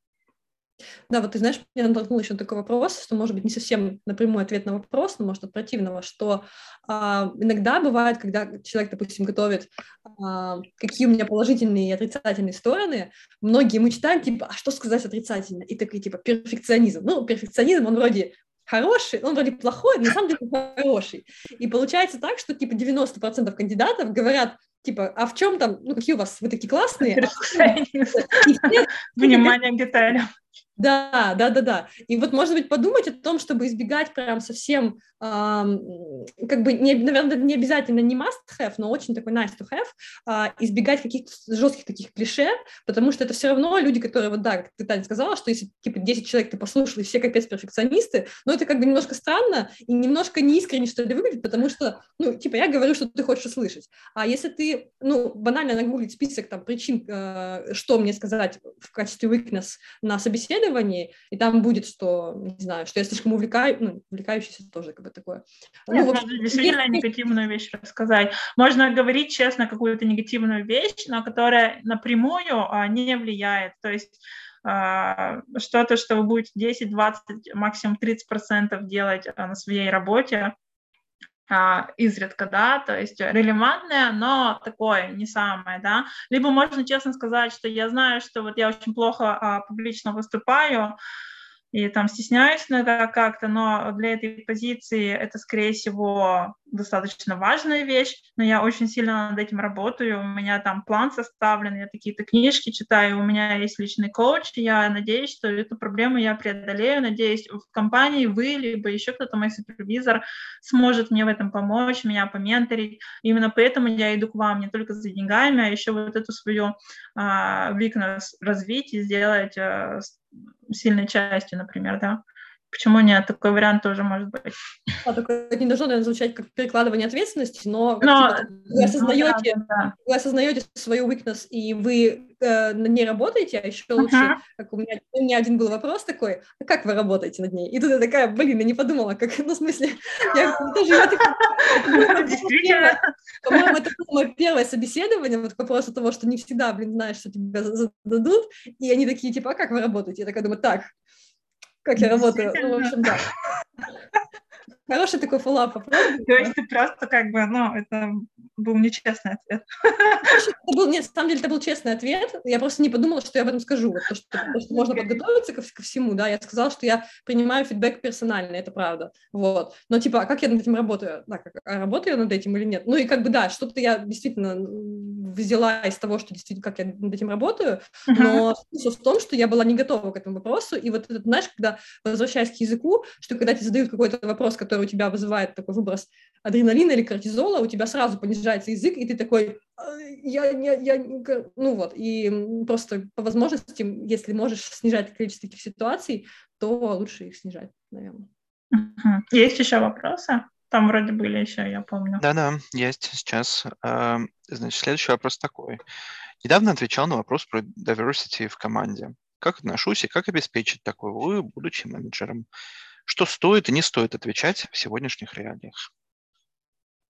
да, вот ты знаешь, меня натолкнул еще такой вопрос, что, может быть, не совсем напрямую ответ на вопрос, но, может, от противного, что а, иногда бывает, когда человек, допустим, готовит, а, какие у меня положительные и отрицательные стороны, многие мы читаем, типа, а что сказать отрицательно? И такие, типа, перфекционизм. Ну, перфекционизм, он вроде хороший, он вроде плохой, но на самом деле хороший. И получается так, что, типа, 90% кандидатов говорят, типа, а в чем там, ну, какие у вас, вы такие классные? Внимание к деталям. Да, да, да, да. И вот, может быть, подумать о том, чтобы избегать прям совсем, эм, как бы, не, наверное, не обязательно не must have, но очень такой nice to have, э, избегать каких-то жестких таких клише, потому что это все равно люди, которые, вот да, как ты, Таня, сказала, что если, типа, 10 человек ты послушал, и все капец перфекционисты, но это как бы немножко странно и немножко неискренне, что ли, выглядит, потому что, ну, типа, я говорю, что ты хочешь услышать. А если ты, ну, банально нагуглить список там причин, э, что мне сказать в качестве weakness на собеседовании, исследований, и там будет, что, не знаю, что я слишком увлекаю, ну, увлекающийся тоже как бы такое. Нет, ну, можно действительно есть... негативную вещь рассказать. Можно говорить честно какую-то негативную вещь, но которая напрямую а, не влияет. То есть а, что-то, что вы будете 10, 20, максимум 30% делать а, на своей работе, изредка, да, то есть релевантное, но такое не самое, да. Либо можно честно сказать, что я знаю, что вот я очень плохо а, публично выступаю, и там стесняюсь иногда как-то, но для этой позиции это, скорее всего, достаточно важная вещь, но я очень сильно над этим работаю, у меня там план составлен, я какие-то книжки читаю, у меня есть личный коуч, я надеюсь, что эту проблему я преодолею, надеюсь, в компании вы, либо еще кто-то, мой супервизор, сможет мне в этом помочь, меня поменторить, именно поэтому я иду к вам не только за деньгами, а еще вот эту свою а, weakness развить и сделать а, сильной частью, например, да. Почему нет? Такой вариант тоже может быть. А, только не должно, наверное, звучать как перекладывание ответственности, но, но типа, вы, осознаете, ну, да, да. вы осознаете свою weakness, и вы э, над ней работаете, а еще лучше, uh-huh. как у меня, у меня один был вопрос такой, а как вы работаете над ней? И тут я такая, блин, я не подумала, как, ну, в смысле, я тоже, я такая, по-моему, это было мое первое собеседование, вот к вопросу того, что не всегда, блин, знаешь, что тебя зададут, и они такие, типа, а как вы работаете? Я такая думаю, так, как я работаю. Ну, в общем, да. Хороший такой фоллап. То есть ты просто как бы, ну, это был нечестный ответ. Это был, нет, на самом деле это был честный ответ. Я просто не подумала, что я об этом скажу. Вот то, что, то, что можно подготовиться ко, ко всему, да. Я сказала, что я принимаю фидбэк персонально, это правда. Вот. Но типа, а как я над этим работаю? Да, как, а работаю я над этим или нет? Ну и как бы да, что-то я действительно взяла из того, что действительно, как я над этим работаю, но смысл в том, что я была не готова к этому вопросу, и вот этот, знаешь, когда, возвращаясь к языку, что когда тебе задают какой-то вопрос, который у тебя вызывает такой выброс адреналина или кортизола, у тебя сразу понижается язык, и ты такой, «А, я, я, я, ну вот, и просто по возможности, если можешь снижать количество таких ситуаций, то лучше их снижать, наверное. Есть еще вопросы? Там вроде были еще, я помню. Да-да, есть сейчас. Значит, следующий вопрос такой. Недавно отвечал на вопрос про diversity в команде. Как отношусь и как обеспечить такой вы, будучи менеджером? Что стоит и не стоит отвечать в сегодняшних реалиях?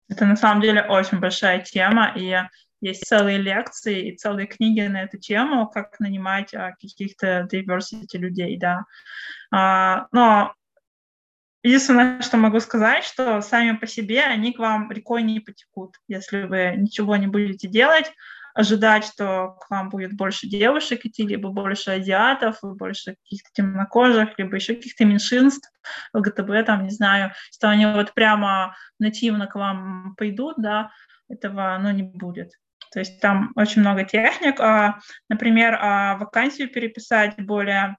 Это на самом деле очень большая тема, и есть целые лекции и целые книги на эту тему, как нанимать а, каких-то diversity людей, да. А, но единственное, что могу сказать, что сами по себе они к вам рекой не потекут, если вы ничего не будете делать, ожидать, что к вам будет больше девушек идти, либо больше азиатов, больше каких-то темнокожих, либо еще каких-то меньшинств, ЛГТБ, там, не знаю, что они вот прямо нативно к вам пойдут, да, этого, ну, не будет. То есть там очень много техник. А, например, а, вакансию переписать более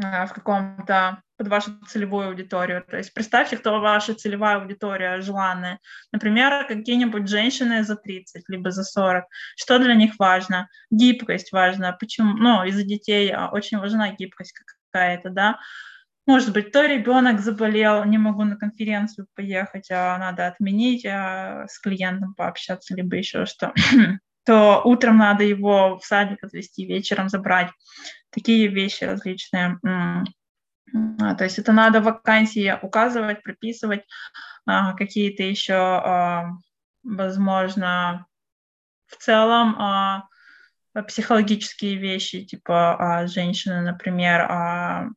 в каком-то под вашу целевую аудиторию. То есть представьте, кто ваша целевая аудитория желанная. Например, какие-нибудь женщины за 30, либо за 40. Что для них важно? Гибкость важна. Почему? Ну, из-за детей а, очень важна гибкость какая-то, да. Может быть, то ребенок заболел, не могу на конференцию поехать, а надо отменить, а с клиентом пообщаться, либо еще что то утром надо его в садик отвезти, вечером забрать. Такие вещи различные. А, то есть это надо вакансии указывать, прописывать а, какие-то еще, а, возможно, в целом психологические вещи, типа женщины, например,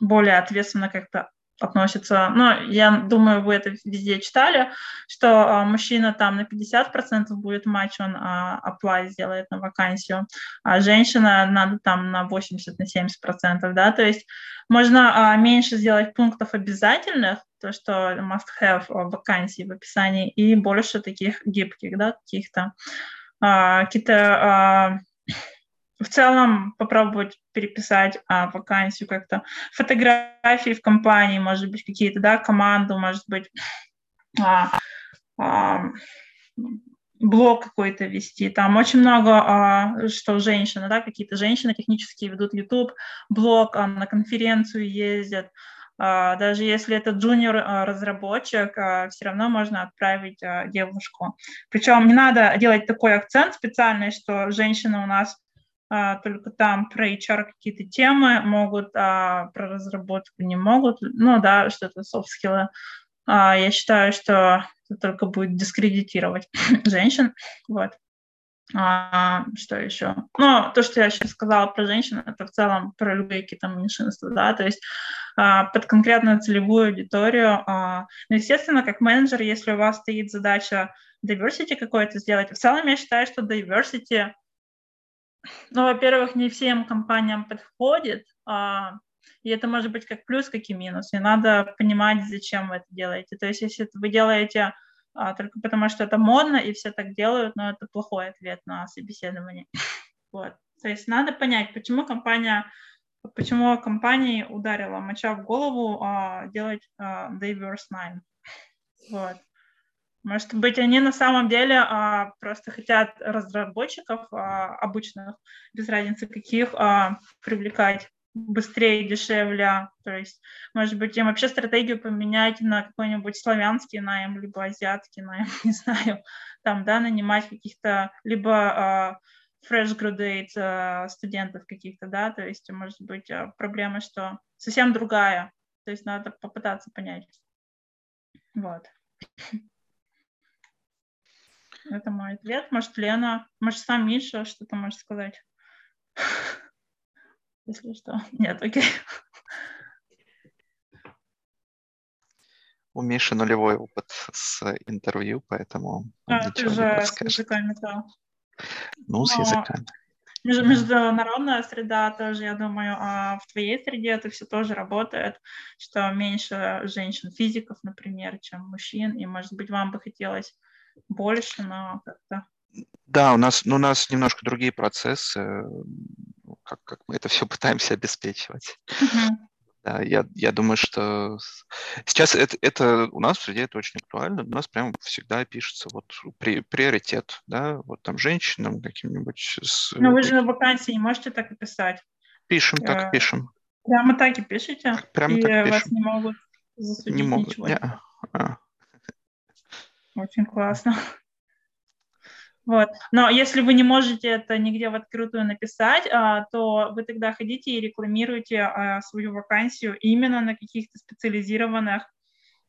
более ответственно как-то относится, ну, я думаю, вы это везде читали, что а, мужчина там на 50% будет матч, он а, apply сделает на вакансию, а женщина надо там на 80, на 70%, да, то есть можно а, меньше сделать пунктов обязательных, то, что must have вакансии в описании, и больше таких гибких, да, каких-то а, какие-то а, в целом попробовать переписать а, вакансию как-то. Фотографии в компании, может быть, какие-то, да, команду, может быть, а, а, блог какой-то вести. Там очень много, а, что женщины, да, какие-то женщины технические ведут YouTube, блог, а, на конференцию ездят. А, даже если это джуниор-разработчик, а, все равно можно отправить а, девушку. Причем не надо делать такой акцент специальный, что женщины у нас а, только там про HR какие-то темы могут, а про разработку не могут. Ну да, что-то софт-скиллы. А, я считаю, что это только будет дискредитировать [laughs] женщин. Вот. А, что еще? Ну, то, что я сейчас сказала про женщин, это в целом про любые какие-то меньшинства, да, то есть а, под конкретную целевую аудиторию. А, ну, естественно, как менеджер, если у вас стоит задача diversity какой-то сделать, в целом я считаю, что diversity ну, во-первых, не всем компаниям подходит, а, И это может быть как плюс, как и минус. И надо понимать, зачем вы это делаете. То есть если вы делаете а, только потому, что это модно, и все так делают, но это плохой ответ на собеседование. [laughs] Вот. То есть надо понять, почему компания почему компании ударила моча в голову а, делать а, Diverse 9. [laughs] Вот. Может быть, они на самом деле а, просто хотят разработчиков а, обычных, без разницы каких, а, привлекать быстрее, дешевле. То есть, может быть, им вообще стратегию поменять на какой-нибудь славянский найм, либо азиатский найм, [laughs] не знаю, там, да, нанимать каких-то, либо fresh graduate uh, студентов каких-то, да, то есть, может быть, uh, проблема, что совсем другая, то есть надо попытаться понять. Вот. [laughs] Это мой ответ. Может, Лена, может, сам Миша что-то может сказать? [laughs] Если что. Нет, окей. У Миши нулевой опыт с интервью, поэтому а, ты же с языками, да. Ну, с языками. Международная среда тоже, я думаю, а в твоей среде это все тоже работает, что меньше женщин-физиков, например, чем мужчин, и, может быть, вам бы хотелось больше, но как-то... Да, у нас, ну, у нас немножко другие процессы, как, как мы это все пытаемся обеспечивать. Uh-huh. Да, я, я думаю, что сейчас это, это у нас в среде это очень актуально. У нас прямо всегда пишется вот при, приоритет, да, вот там женщинам каким-нибудь. С, Но вы же на вакансии не можете так и писать. Пишем, так э, пишем. Прямо так и пишете? Прямо и так вас не могут засудить не могут, ничего? Не. Очень классно. Вот. Но если вы не можете это нигде в открытую написать, а, то вы тогда ходите и рекламируете а, свою вакансию именно на каких-то специализированных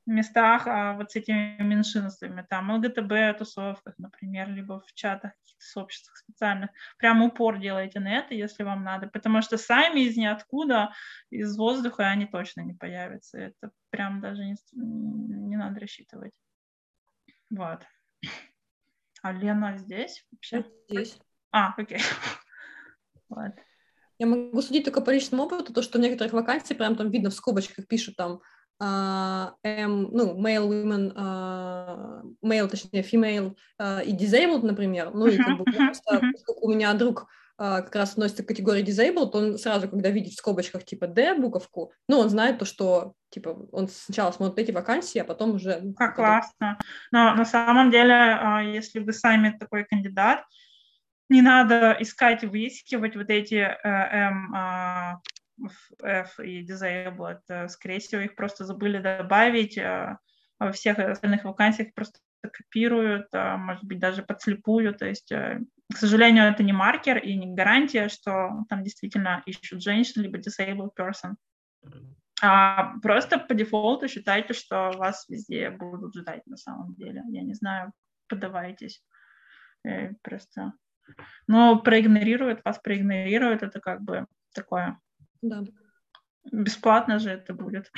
местах а, вот с этими меньшинствами, там ЛГТБ-тусовках, например, либо в чатах каких-то сообществах специальных. Прям упор делайте на это, если вам надо, потому что сами из ниоткуда, из воздуха они точно не появятся. Это прям даже не, не надо рассчитывать. Вот. А Лена здесь вообще? Здесь. А, окей. [laughs] Вот. Я могу судить только по личному опыту, то, что в некоторых вакансиях прям там видно в скобочках пишут там uh, M, ну, male, women, uh, male, точнее, female uh, и disabled, например. Ну, и как бы просто, у меня друг а, как раз относится к категории disabled, он сразу, когда видит в скобочках типа D буковку, ну, он знает то, что типа он сначала смотрит эти вакансии, а потом уже... Ну, как классно. Но на самом деле, а, если вы сами такой кандидат, не надо искать выискивать вот эти э, M, а, F и disabled. Э, скорее всего, их просто забыли добавить. Э, во всех остальных вакансиях просто копируют, может быть, даже подслепую. То есть к сожалению, это не маркер и не гарантия, что там действительно ищут женщин, либо disabled person. А просто по дефолту считайте, что вас везде будут ждать на самом деле. Я не знаю, подавайтесь. Э, просто... Но проигнорируют, вас проигнорируют, это как бы такое... Да. Бесплатно же это будет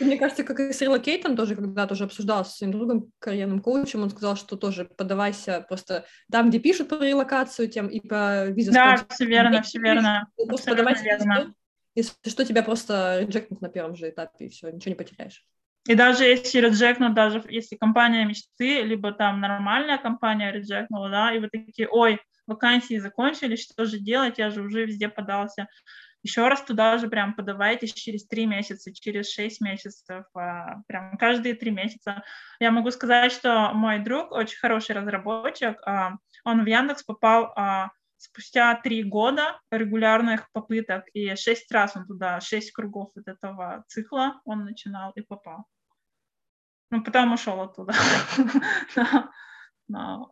мне кажется, как и с релокейтом тоже, когда тоже обсуждала со своим другом, карьерным коучем, он сказал, что тоже подавайся просто там, где пишут про релокацию, тем и по визе. Да, все верно, все верно. Просто подавайся верно. Если что, тебя просто реджектнут на первом же этапе, и все, ничего не потеряешь. И даже если реджектнут, даже если компания мечты, либо там нормальная компания реджектнула, да, и вы такие, ой, вакансии закончились, что же делать, я же уже везде подался еще раз туда же прям подавайтесь через три месяца, через шесть месяцев, а, прям каждые три месяца. Я могу сказать, что мой друг, очень хороший разработчик, а, он в Яндекс попал а, спустя три года регулярных попыток, и шесть раз он туда, шесть кругов вот этого цикла он начинал и попал. Ну, потом ушел оттуда. [laughs]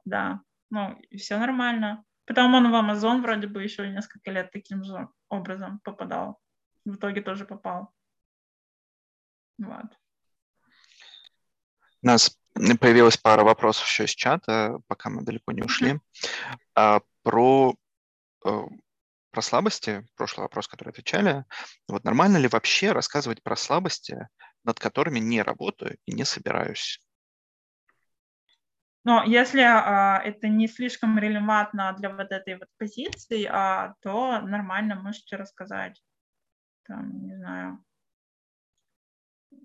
Да, ну, все нормально. Потом он в Amazon вроде бы еще несколько лет таким же образом попадал. В итоге тоже попал. Вот. У нас появилась пара вопросов еще из чата, пока мы далеко не ушли. А, про, э, про слабости, прошлый вопрос, который отвечали. Вот нормально ли вообще рассказывать про слабости, над которыми не работаю и не собираюсь? Но если а, это не слишком релевантно для вот этой вот позиции, а, то нормально можете рассказать. там, не знаю,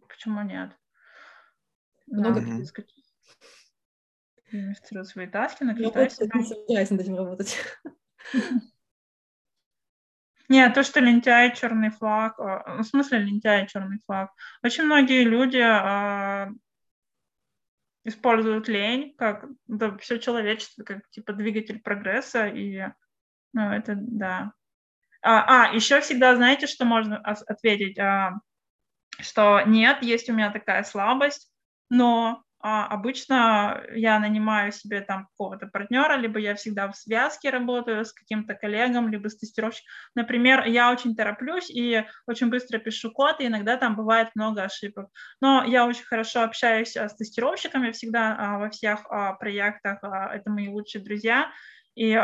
почему нет? Много да. перескочить. Инвестирую свои таски, на Я не собираюсь над этим работать. [laughs] Нет, то, что лентяй черный флаг, а, в смысле лентяй черный флаг. Очень многие люди а, используют лень как да, все человечество, как типа двигатель прогресса, и ну, это да. А, а еще всегда знаете, что можно ответить, а, что нет, есть у меня такая слабость, но а обычно я нанимаю себе там какого-то партнера, либо я всегда в связке работаю с каким-то коллегом, либо с тестировщиком. Например, я очень тороплюсь и очень быстро пишу код, и иногда там бывает много ошибок. Но я очень хорошо общаюсь а, с тестировщиками всегда а, во всех а, проектах, это мои лучшие друзья, и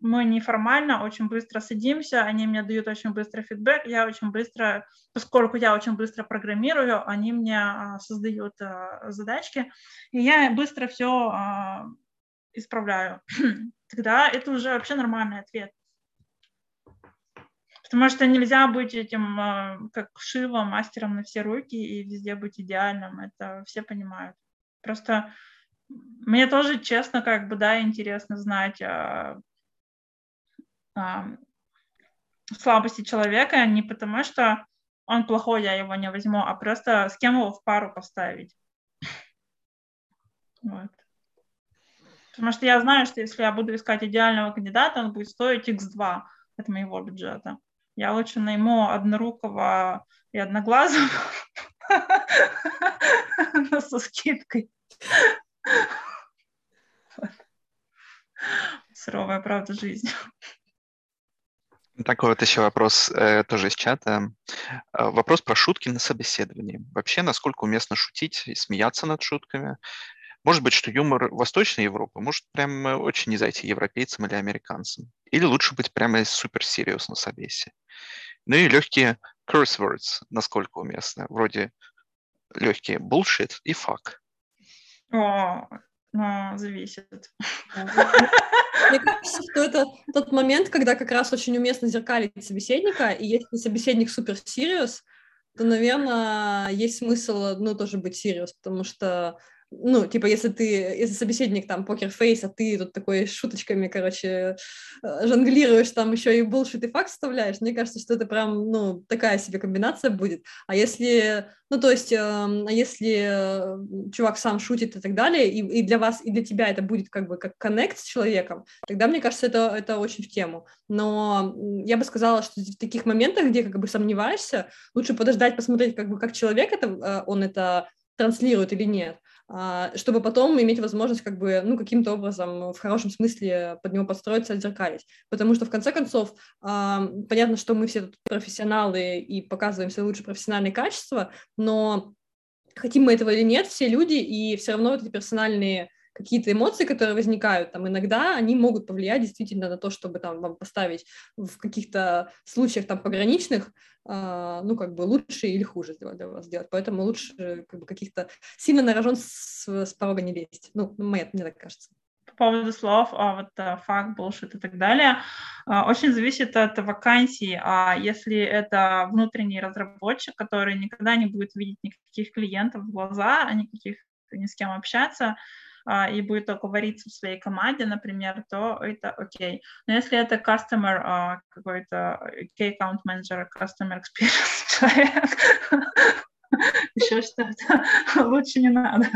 мы неформально очень быстро садимся, они мне дают очень быстро фидбэк, я очень быстро, поскольку я очень быстро программирую, они мне а, создают а, задачки, и я быстро все а, исправляю. [clears throat] Тогда это уже вообще нормальный ответ. Потому что нельзя быть этим, как шивом, мастером на все руки и везде быть идеальным. Это все понимают. Просто мне тоже, честно, как бы, да, интересно знать, слабости человека не потому, что он плохой, я его не возьму, а просто с кем его в пару поставить. Вот. Потому что я знаю, что если я буду искать идеального кандидата, он будет стоить x2 от моего бюджета. Я лучше найму однорукого и одноглазого [laughs] со скидкой. Суровая правда жизни. Такой вот еще вопрос э, тоже из чата. Э, вопрос про шутки на собеседовании. Вообще, насколько уместно шутить и смеяться над шутками? Может быть, что юмор Восточной Европы может прям очень не зайти европейцам или американцам. Или лучше быть прямо супер серьез на собесе. Ну и легкие curse words, насколько уместно. Вроде легкие bullshit и fuck. О, ну, зависит. Мне [laughs] кажется, что это тот момент, когда как раз очень уместно зеркалить собеседника, и если собеседник супер serious, то, наверное, есть смысл, ну, тоже быть serious, потому что ну, типа, если ты, если собеседник там покерфейс, а ты тут такой шуточками, короче, э, жонглируешь, там еще и булшит и факт вставляешь, мне кажется, что это прям, ну, такая себе комбинация будет. А если, ну, то есть, э, если чувак сам шутит и так далее, и, и для вас, и для тебя это будет как бы как коннект с человеком, тогда, мне кажется, это, это очень в тему. Но я бы сказала, что в таких моментах, где как бы сомневаешься, лучше подождать, посмотреть, как бы, как человек это, э, он это транслирует или нет. А, чтобы потом иметь возможность как бы, ну, каким-то образом в хорошем смысле под него подстроиться, отзеркалить. Потому что, в конце концов, понятно, что мы все тут профессионалы и показываем свои лучшие профессиональные качества, но хотим мы этого или нет, все люди, и все равно эти персональные какие-то эмоции, которые возникают, там иногда они могут повлиять действительно на то, чтобы там вам поставить в каких-то случаях там пограничных, э, ну как бы лучше или хуже сделать для вас сделать. Поэтому лучше как бы каких-то сильно на с, с порога не лезть. Ну, мне, мне так кажется по поводу слов, а вот а, факт, bullshit и так далее, а, очень зависит от вакансии. А если это внутренний разработчик, который никогда не будет видеть никаких клиентов в глаза, никаких ни с кем общаться, и будет только вариться в своей команде, например, то это окей. Но если это customer а, какой-то key account manager, customer experience [laughs] человек, еще что-то, лучше не надо.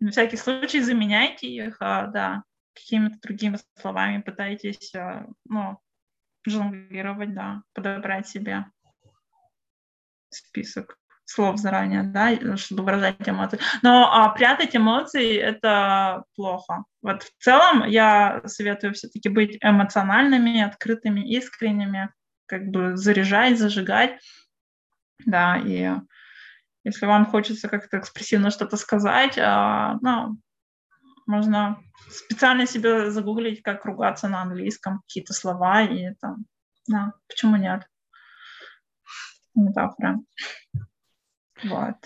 На всякий случай заменяйте их, а, да, какими-то другими словами пытайтесь, ну, жонглировать, да, подобрать себе список слов заранее, да, чтобы выражать эмоции. Но а, прятать эмоции – это плохо. Вот в целом я советую все-таки быть эмоциональными, открытыми, искренними, как бы заряжать, зажигать, да, и если вам хочется как-то экспрессивно что-то сказать, а, ну, можно специально себе загуглить, как ругаться на английском, какие-то слова, и там, да, почему нет? Метафора. Вот.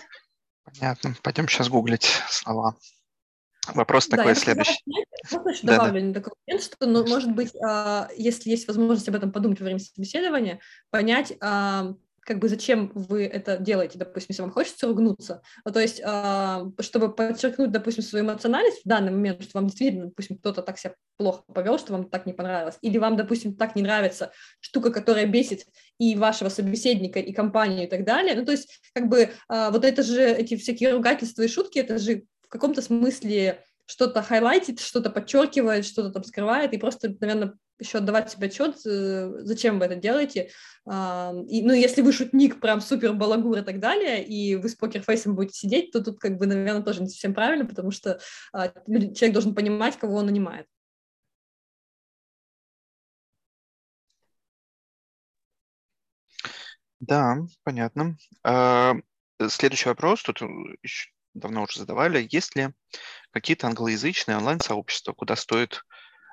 Понятно. Пойдем сейчас гуглить слова. Вопрос да, такой следующий. Можно еще добавлю да, такой момент, что, ну, может быть, а, если есть возможность об этом подумать во время собеседования, понять, а, как бы зачем вы это делаете, допустим, если вам хочется ругнуться. Ну, то есть, э, чтобы подчеркнуть, допустим, свою эмоциональность в данный момент, что вам действительно, допустим, кто-то так себя плохо повел, что вам так не понравилось, или вам, допустим, так не нравится штука, которая бесит и вашего собеседника, и компанию, и так далее. Ну, то есть, как бы, э, вот это же, эти всякие ругательства и шутки, это же в каком-то смысле что-то хайлайтит, что-то подчеркивает, что-то там скрывает, и просто, наверное, еще отдавать себе отчет, э, зачем вы это делаете. И, ну, если вы шутник, прям супер балагур и так далее, и вы с покерфейсом будете сидеть, то тут, как бы, наверное, тоже не совсем правильно, потому что а, человек должен понимать, кого он нанимает. Да, понятно. А, следующий вопрос, тут еще давно уже задавали. Есть ли какие-то англоязычные онлайн-сообщества, куда стоит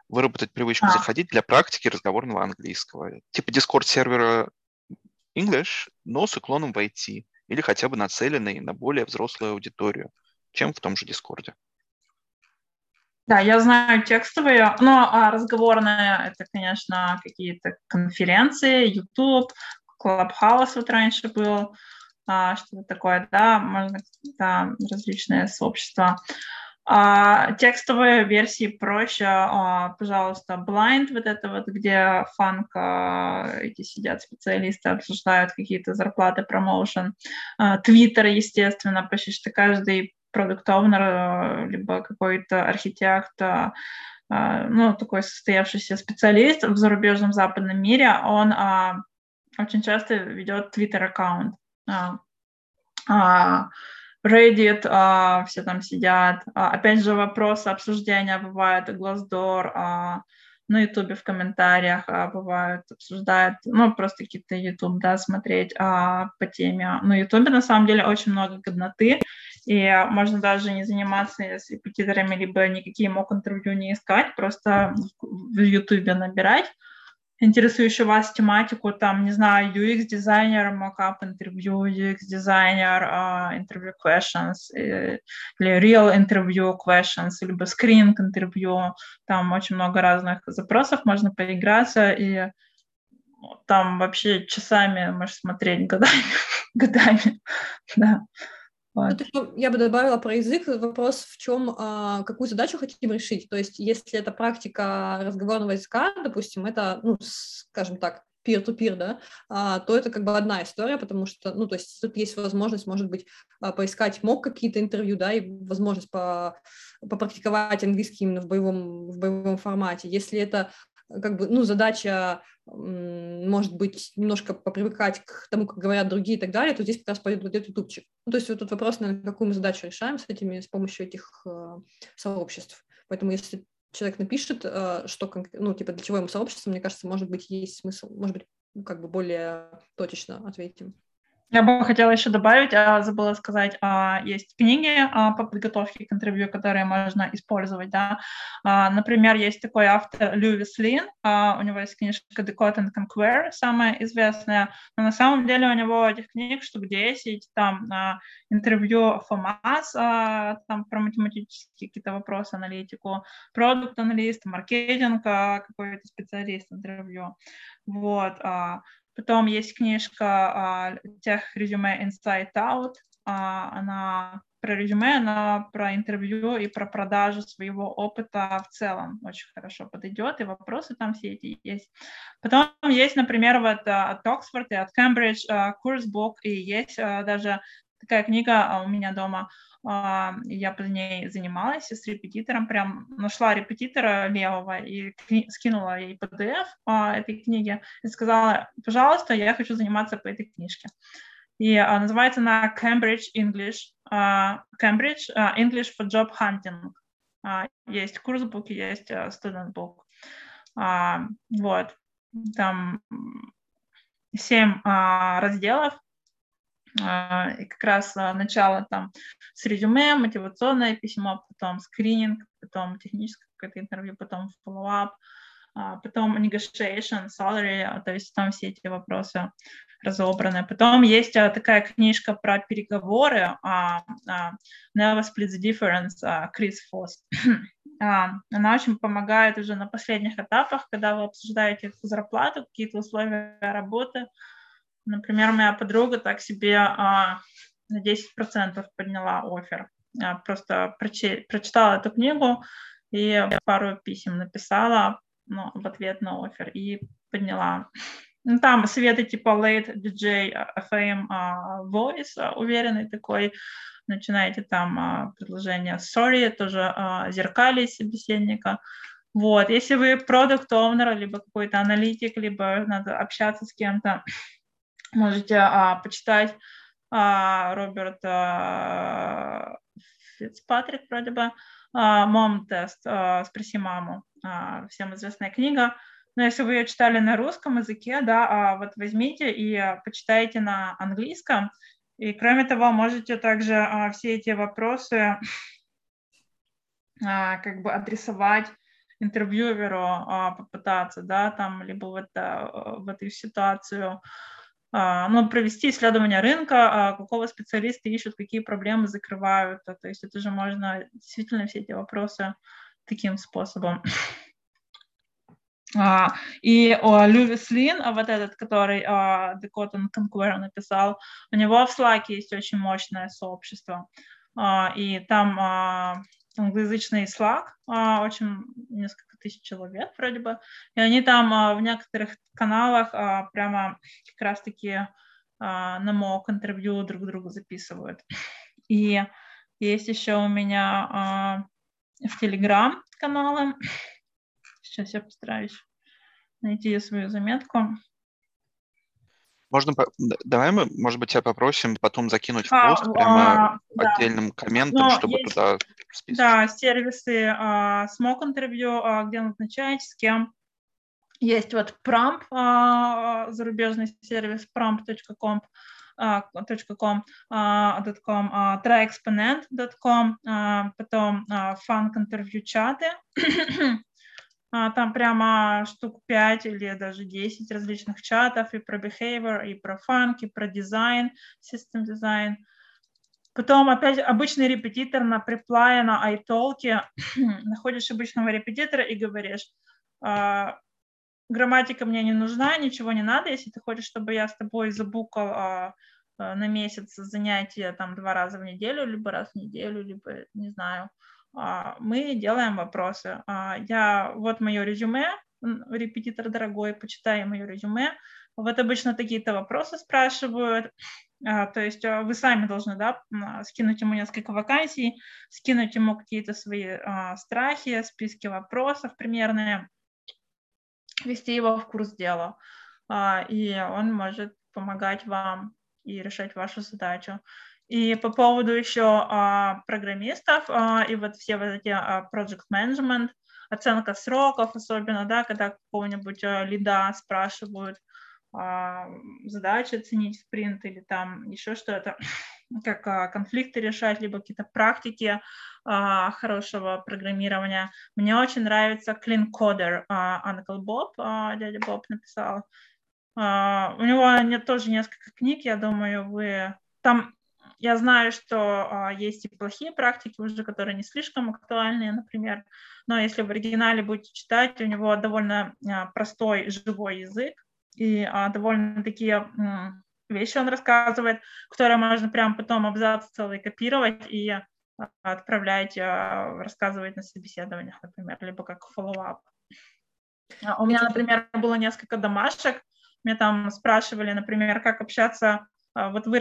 выработать привычку а. заходить для практики разговорного английского? Типа Discord-сервера English, но с уклоном в IT или хотя бы нацеленный на более взрослую аудиторию, чем в том же Дискорде. Да, я знаю текстовые, но а разговорные это, конечно, какие-то конференции, YouTube, Clubhouse вот раньше был, а, что-то такое, да, можно, да, различные сообщества. А, текстовые версии проще, а, пожалуйста, Blind, вот это вот, где фанк, а, эти сидят специалисты, обсуждают какие-то зарплаты, промоушен. Твиттер, естественно, почти что каждый продукт оунер либо какой-то архитект, ну, такой состоявшийся специалист в зарубежном западном мире, он очень часто ведет твиттер-аккаунт. Reddit, а, все там сидят. А, опять же, вопросы обсуждения бывают, Glassdoor, а, на Ютубе в комментариях а, бывают, обсуждают, ну, просто какие-то Ютуб, да, смотреть а, по теме. На Ютубе, на самом деле, очень много годноты, и можно даже не заниматься с репетиторами, либо никакие мок интервью не искать, просто в Ютубе набирать интересующую вас тематику, там, не знаю, UX-дизайнер, мокап интервью, UX-дизайнер, uh, интервью questions, или real интервью questions, либо screening интервью, там очень много разных запросов, можно поиграться, и там вообще часами можешь смотреть годами, [laughs] годами, да. Вот. Ну, я бы добавила про язык вопрос в чем, а, какую задачу хотим решить. То есть, если это практика разговорного языка, допустим, это, ну, скажем так, peer-to-peer, да, а, то это как бы одна история, потому что, ну, то есть тут есть возможность, может быть, а, поискать мог какие-то интервью, да, и возможность по, попрактиковать английский именно в боевом, в боевом формате. Если это как бы, ну, задача, может быть, немножко попривыкать к тому, как говорят другие и так далее, то здесь как раз пойдет вот этот ютубчик. Ну, то есть вот тут вопрос, наверное, какую мы задачу решаем с этими, с помощью этих э, сообществ. Поэтому если человек напишет, э, что, ну, типа, для чего ему сообщество, мне кажется, может быть, есть смысл, может быть, как бы более точечно ответим. Я бы хотела еще добавить, а забыла сказать, а, есть книги а, по подготовке к интервью, которые можно использовать. Да? А, например, есть такой автор Льюис Лин, у него есть книжка Decode and Conquer, самая известная, но на самом деле у него этих книг штук 10, там интервью ФОМАС, там про математические какие-то вопросы, аналитику, продукт-аналист, маркетинг, какой-то специалист интервью. Вот. Потом есть книжка тех резюме Inside Out. А, она про резюме, она про интервью и про продажу своего опыта в целом очень хорошо подойдет, и вопросы там все эти есть. Потом есть, например, вот а, от Оксфорд и от Кембридж курсбук, и есть а, даже такая книга у меня дома, я по ней занималась с репетитором, прям нашла репетитора левого и скинула ей PDF этой книги и сказала, пожалуйста, я хочу заниматься по этой книжке. И а, называется она Cambridge English, а, Cambridge а, English for Job Hunting. А, есть курсбук, есть а. А, вот, там семь а, разделов, а, и как раз а, начало там с резюме, мотивационное письмо, потом скрининг, потом техническое какое-то интервью, потом follow-up, а, потом negotiation, salary, то есть там все эти вопросы разобранная. Потом есть такая книжка про переговоры Never Split the Difference Крис Фосс. [clears throat] Она очень помогает уже на последних этапах, когда вы обсуждаете зарплату, какие-то условия работы. Например, моя подруга так себе на 10% подняла офер. Просто прочитала эту книгу и пару писем написала ну, в ответ на офер и подняла. Ну, там советы типа late DJ FM uh, voice, uh, уверенный такой, начинаете там uh, предложение sorry, тоже uh, зеркали собеседника. Вот, если вы продукт оунер либо какой-то аналитик, либо надо общаться с кем-то, можете uh, почитать uh, Роберт uh, Фицпатрик, вроде бы, мом-тест, спроси маму, всем известная книга, но если вы ее читали на русском языке, да, а вот возьмите и а, почитайте на английском. И кроме того, можете также а, все эти вопросы а, как бы адресовать интервьюеру, а, попытаться, да, там, либо в, это, в эту ситуацию, а, ну, провести исследование рынка, а, какого специалиста ищут, какие проблемы закрывают. То есть это же можно действительно все эти вопросы таким способом. [laughs] И Льюис Лин, вот этот, который The Cotton Conqueror написал, у него в Slack есть очень мощное сообщество. И там англоязычный Slack, очень несколько тысяч человек вроде бы. И они там uh, в некоторых каналах uh, прямо как раз-таки uh, на мок интервью друг другу записывают. И есть еще у меня в Telegram каналы, Сейчас я постараюсь найти свою заметку. Можно, давай мы, может быть, тебя попросим потом закинуть в а, пост а, прямо а, отдельным да. комментом, Но чтобы есть, туда список. Да, сервисы а, Smoke Interview, а, где назначаете, с кем. Есть вот Prompt, а, зарубежный сервис prompt.com, .com, .com, tryexponent.com, потом funk интервью чаты, А, там прямо штук 5 или даже 10 различных чатов и про behavior, и про фанк, и про дизайн, system design. Потом опять обычный репетитор на преплае, на iTalk. [clears throat] Находишь обычного репетитора и говоришь, а, грамматика мне не нужна, ничего не надо, если ты хочешь, чтобы я с тобой забукал а, на месяц занятия там два раза в неделю, либо раз в неделю, либо, не знаю, а, мы делаем вопросы. А, я, вот мое резюме, репетитор дорогой, почитай мое резюме. Вот обычно такие-то вопросы спрашивают. А, то есть вы сами должны да, скинуть ему несколько вакансий, скинуть ему какие-то свои страхи, списки вопросов примерные, вести его в курс дела. И он может помогать вам и решать вашу задачу. И по поводу еще а, программистов а, и вот все вот эти а, project management, оценка сроков, особенно, да, когда какого-нибудь а, лида спрашивают а, задачи оценить спринт или там еще что-то, [sniffs] как а, конфликты решать, либо какие-то практики а, хорошего программирования. Мне очень нравится Clean Coder а, Uncle Bob, а, дядя Боб написал. А, у него нет тоже несколько книг, я думаю, вы там я знаю, что а, есть и плохие практики уже, которые не слишком актуальные, например, но если в оригинале будете читать, у него довольно а, простой живой язык и а, довольно такие вещи он рассказывает, которые можно прям потом абзац целый копировать и отправлять, рассказывать на собеседованиях, например, либо как follow-up. У меня, например, было несколько домашек, меня там спрашивали, например, как общаться, вот вы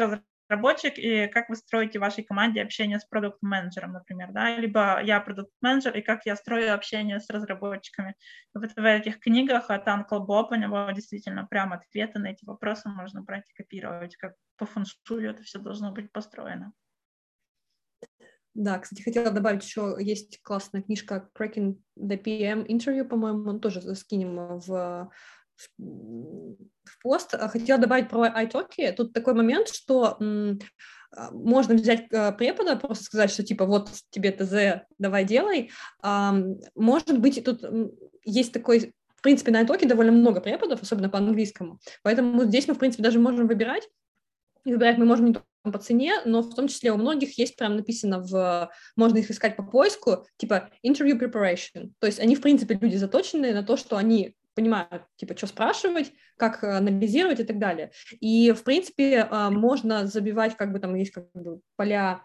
разработчик, и как вы строите в вашей команде общение с продукт-менеджером, например, да, либо я продукт-менеджер, и как я строю общение с разработчиками. Вот в этих книгах от Uncle Bob у него действительно прям ответы на эти вопросы можно брать и копировать, как по фэншую это все должно быть построено. Да, кстати, хотела добавить еще, есть классная книжка Cracking the PM Interview, по-моему, тоже скинем в в пост. А, хотела добавить про iTalki. Тут такой момент, что а, можно взять а, препода, просто сказать, что типа вот тебе ТЗ, давай делай. Может быть, тут есть такой принципе, на итоге довольно много преподов, особенно по английскому. Поэтому здесь мы, в принципе, даже можем выбирать. Выбирать мы можем не только по цене, но в том числе у многих есть прям написано в... Можно их искать по поиску, типа interview preparation. То есть они, в принципе, люди заточенные на то, что они понимают, типа, что спрашивать, как анализировать и так далее. И, в принципе, а, можно забивать, как бы там есть как бы поля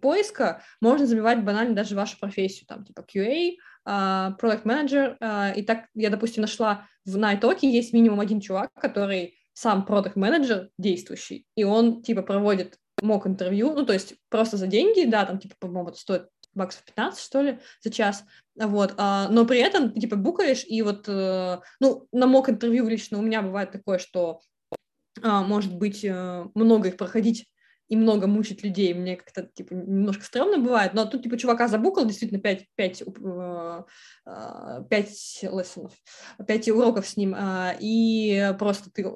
поиска, можно забивать банально даже вашу профессию, там, типа QA, uh, Product Manager, uh, и так я, допустим, нашла в Найтоке есть минимум один чувак, который сам продукт менеджер действующий, и он, типа, проводит мок интервью, ну, то есть просто за деньги, да, там, типа, по-моему, это стоит баксов 15, что ли, за час, вот, а, но при этом, типа, букаешь, и вот, э, ну, на мок интервью лично у меня бывает такое, что а, может быть, э, много их проходить и много мучить людей, мне как-то, типа, немножко стрёмно бывает, но тут, типа, чувака забукал действительно 5, 5, 5 лессонов, 5 уроков с ним, а, и просто ты,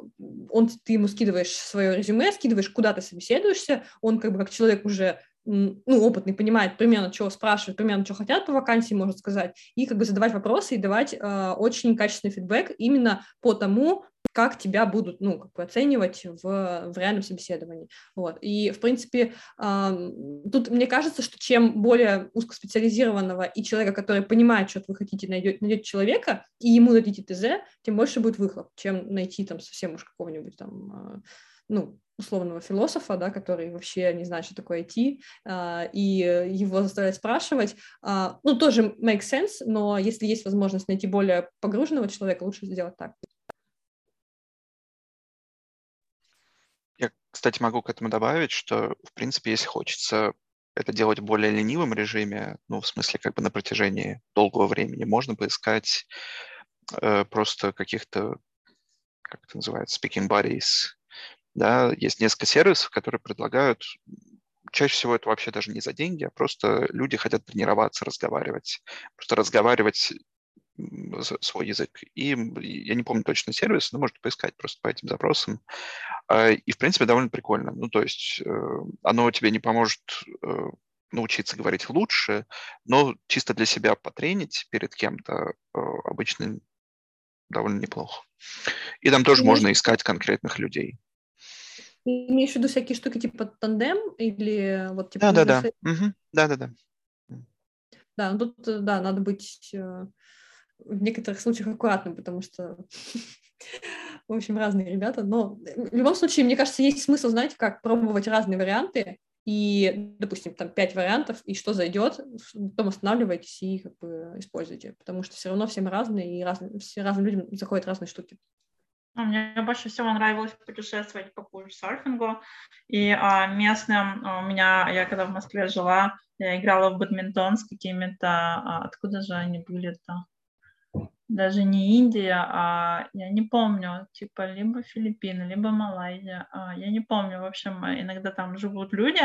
он, ты ему скидываешь свое резюме, скидываешь, куда ты собеседуешься, он как бы как человек уже ну, опытный, понимает примерно, чего спрашивают, примерно, что хотят по вакансии, может сказать, и как бы задавать вопросы и давать э, очень качественный фидбэк именно по тому, как тебя будут, ну, как бы оценивать в, в реальном собеседовании. Вот. И, в принципе, э, тут мне кажется, что чем более узкоспециализированного и человека, который понимает, что вы хотите, найдете, найдете человека, и ему дадите ТЗ, тем больше будет выхлоп, чем найти там совсем уж какого-нибудь там, э, ну, условного философа, да, который вообще не знает, что такое IT, uh, и его заставлять спрашивать, uh, ну, тоже make sense, но если есть возможность найти более погруженного человека, лучше сделать так. Кстати, могу к этому добавить, что, в принципе, если хочется это делать в более ленивом режиме, ну, в смысле, как бы на протяжении долгого времени, можно поискать э, просто каких-то, как это называется, speaking buddies. Да, есть несколько сервисов, которые предлагают чаще всего это вообще даже не за деньги, а просто люди хотят тренироваться, разговаривать. Просто разговаривать свой язык. И я не помню точно сервис, но можете поискать просто по этим запросам. А, и, в принципе, довольно прикольно. Ну, то есть э, оно тебе не поможет э, научиться говорить лучше, но чисто для себя потренить перед кем-то э, обычно довольно неплохо. И там тоже можно искать конкретных людей. Имеешь в виду всякие штуки типа тандем или вот типа... Да-да-да. Да-да-да. Да, ну тут, да, надо быть в некоторых случаях аккуратным, потому что, [laughs] в общем, разные ребята. Но в любом случае, мне кажется, есть смысл, знаете, как пробовать разные варианты, и, допустим, там пять вариантов, и что зайдет, потом останавливайтесь и как бы используйте, потому что все равно всем разные, и разные, все разным людям заходят разные штуки. Ну, мне больше всего нравилось путешествовать по курсерфингу, и а, местным а, у меня, я когда в Москве жила, я играла в бадминтон с какими-то, а, откуда же они были-то? даже не Индия, а я не помню, типа либо Филиппины, либо Малайзия, а, я не помню, в общем, иногда там живут люди,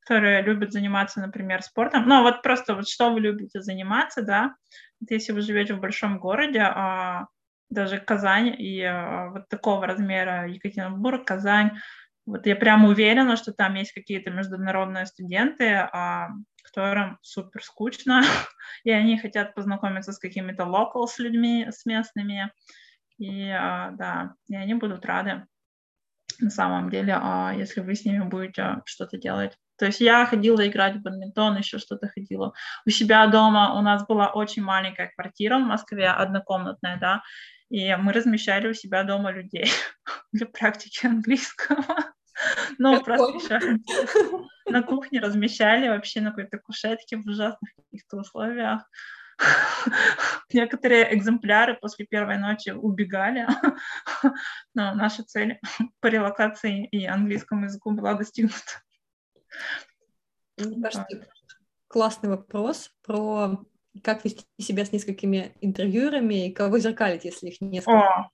которые любят заниматься, например, спортом. Ну, вот просто вот что вы любите заниматься, да, вот если вы живете в большом городе, а, даже Казань и а, вот такого размера Екатеринбург, Казань, вот я прям уверена, что там есть какие-то международные студенты, а, которым супер скучно, [laughs] и они хотят познакомиться с какими-то local с людьми, с местными, и а, да, и они будут рады на самом деле, а, если вы с ними будете что-то делать. То есть я ходила играть в бадминтон, еще что-то ходила. У себя дома у нас была очень маленькая квартира в Москве, однокомнатная, да, и мы размещали у себя дома людей [laughs] для практики английского. [laughs] Ну, просто [laughs] на кухне размещали вообще на какой-то кушетке в ужасных каких-то условиях. Некоторые экземпляры после первой ночи убегали, но наша цель по релокации и английскому языку была достигнута. Классный вопрос про как вести себя с несколькими интервьюерами и кого зеркалить, если их несколько. О,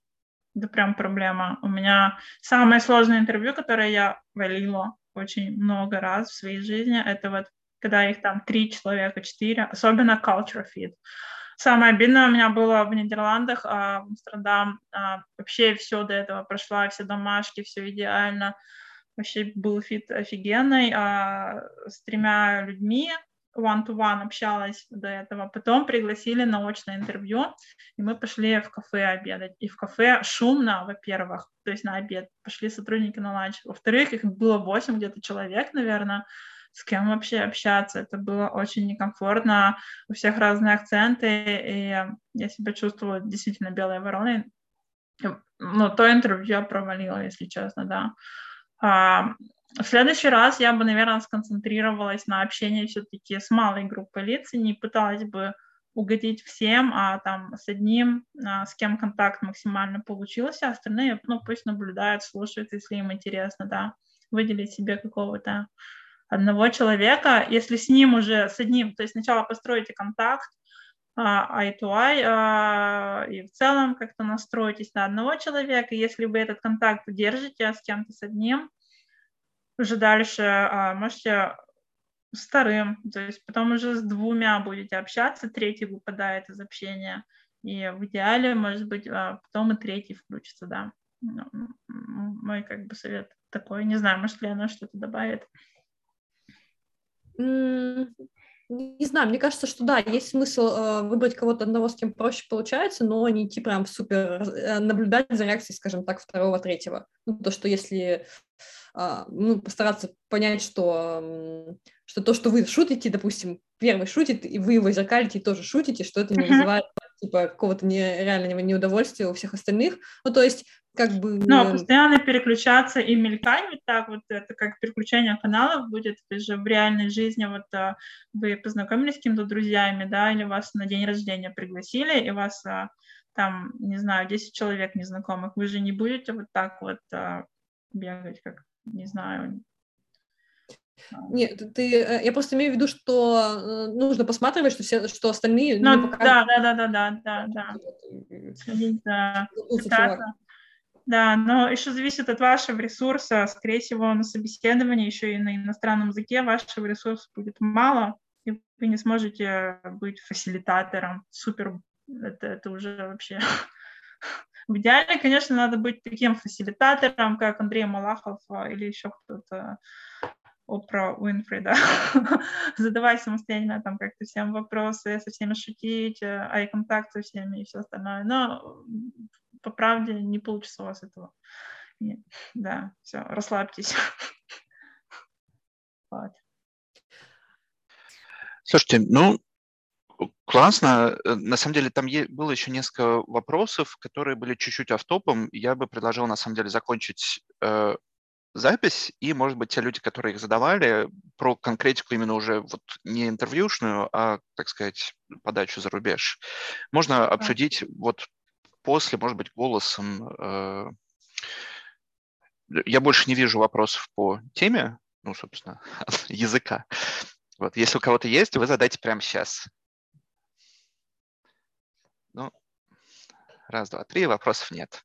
это прям проблема. У меня самое сложное интервью, которое я валила очень много раз в своей жизни, это вот когда их там три человека, четыре, особенно culture fit. Самое обидное у меня было в Нидерландах, а в Амстердам а, вообще все до этого прошла, все домашки, все идеально. Вообще был fit офигенный а, с тремя людьми, one-to-one общалась до этого. Потом пригласили на очное интервью, и мы пошли в кафе обедать. И в кафе шумно, во-первых, то есть на обед. Пошли сотрудники на ланч. Во-вторых, их было 8 где-то человек, наверное, с кем вообще общаться. Это было очень некомфортно, у всех разные акценты, и я себя чувствовала действительно белой вороной. Ну, то интервью я провалила, если честно, да. В следующий раз я бы, наверное, сконцентрировалась на общении все-таки с малой группой лиц и не пыталась бы угодить всем, а там с одним, а, с кем контакт максимально получился, а остальные, ну, пусть наблюдают, слушают, если им интересно, да, выделить себе какого-то одного человека, если с ним уже, с одним, то есть сначала построите контакт, а, eye to eye, а, и в целом как-то настроитесь на одного человека, если вы этот контакт держите с кем-то, с одним, уже дальше а, можете с вторым, то есть потом уже с двумя будете общаться, третий выпадает из общения, и в идеале, может быть, потом и третий включится, да. Ну, мой как бы совет такой, не знаю, может ли она что-то добавит. Не знаю, мне кажется, что да, есть смысл э, выбрать кого-то одного, с кем проще получается, но не идти прям супер, э, наблюдать за реакцией, скажем так, второго, третьего. Ну, то, что если э, ну, постараться понять, что, э, что то, что вы шутите, допустим, первый шутит, и вы его зеркалите и тоже шутите, что это не вызывает типа какого-то нереального неудовольствия у всех остальных. Ну, то есть как бы... Ну, постоянно переключаться и мелькать вот так вот, это как переключение каналов будет, есть же в реальной жизни вот а, вы познакомились с кем-то друзьями, да, или вас на день рождения пригласили, и вас а, там, не знаю, 10 человек незнакомых, вы же не будете вот так вот а, бегать, как, не знаю, нет, ты, э, я просто имею в виду, что э, нужно посматривать, что все, что остальные. Ну, да, да, да, да, да, да, да. Следить за да, но еще зависит от вашего ресурса. Скорее всего, на собеседовании еще и на иностранном языке вашего ресурса будет мало, и вы не сможете быть фасилитатором. Супер, это, это уже вообще... [laughs] В идеале, конечно, надо быть таким фасилитатором, как Андрей Малахов а, или еще кто-то, Опра Уинфри, да, [laughs] задавать самостоятельно там как-то всем вопросы, со всеми шутить, ай-контакт со всеми и все остальное. Но по правде не получится у вас этого. Нет. Да, все, расслабьтесь. [laughs] Вот. Слушайте, ну, классно. Э, на самом деле там было еще несколько вопросов, которые были чуть-чуть автопом. Я бы предложил, на самом деле, закончить э, запись, и, может быть, те люди, которые их задавали, про конкретику именно уже вот не интервьюшную, а, так сказать, подачу за рубеж. Можно обсудить вот после, может быть, голосом. Э, я больше не вижу вопросов по теме, ну, собственно, [laughs] языка. Вот, если у кого-то есть, вы задайте прямо сейчас. Ну, раз, два, три, вопросов нет.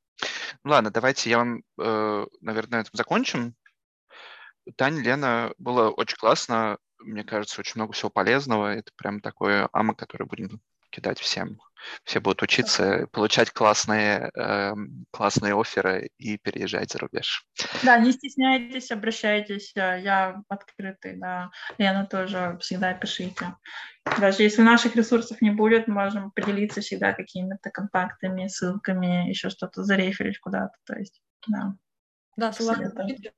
Ну, ладно, давайте я вам, э, наверное, этом закончим. Таня, Лена, было очень классно. Мне кажется, очень много всего полезного. Это прям такое АМА, которое будем кидать всем. Все будут учиться, получать классные, э, классные оферы и переезжать за рубеж. Да, не стесняйтесь, обращайтесь. Э, я открытый, да. Лена тоже всегда пишите. Даже если наших ресурсов не будет, можем поделиться всегда какими-то контактами, ссылками, еще что-то зареферить куда-то. То есть, да. Да, согласна. Пишите,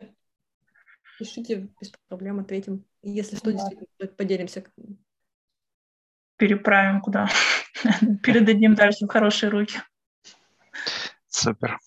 пишите без проблем, ответим. Если что, да. действительно поделимся переправим куда, [laughs] передадим дальше в хорошие руки. Супер.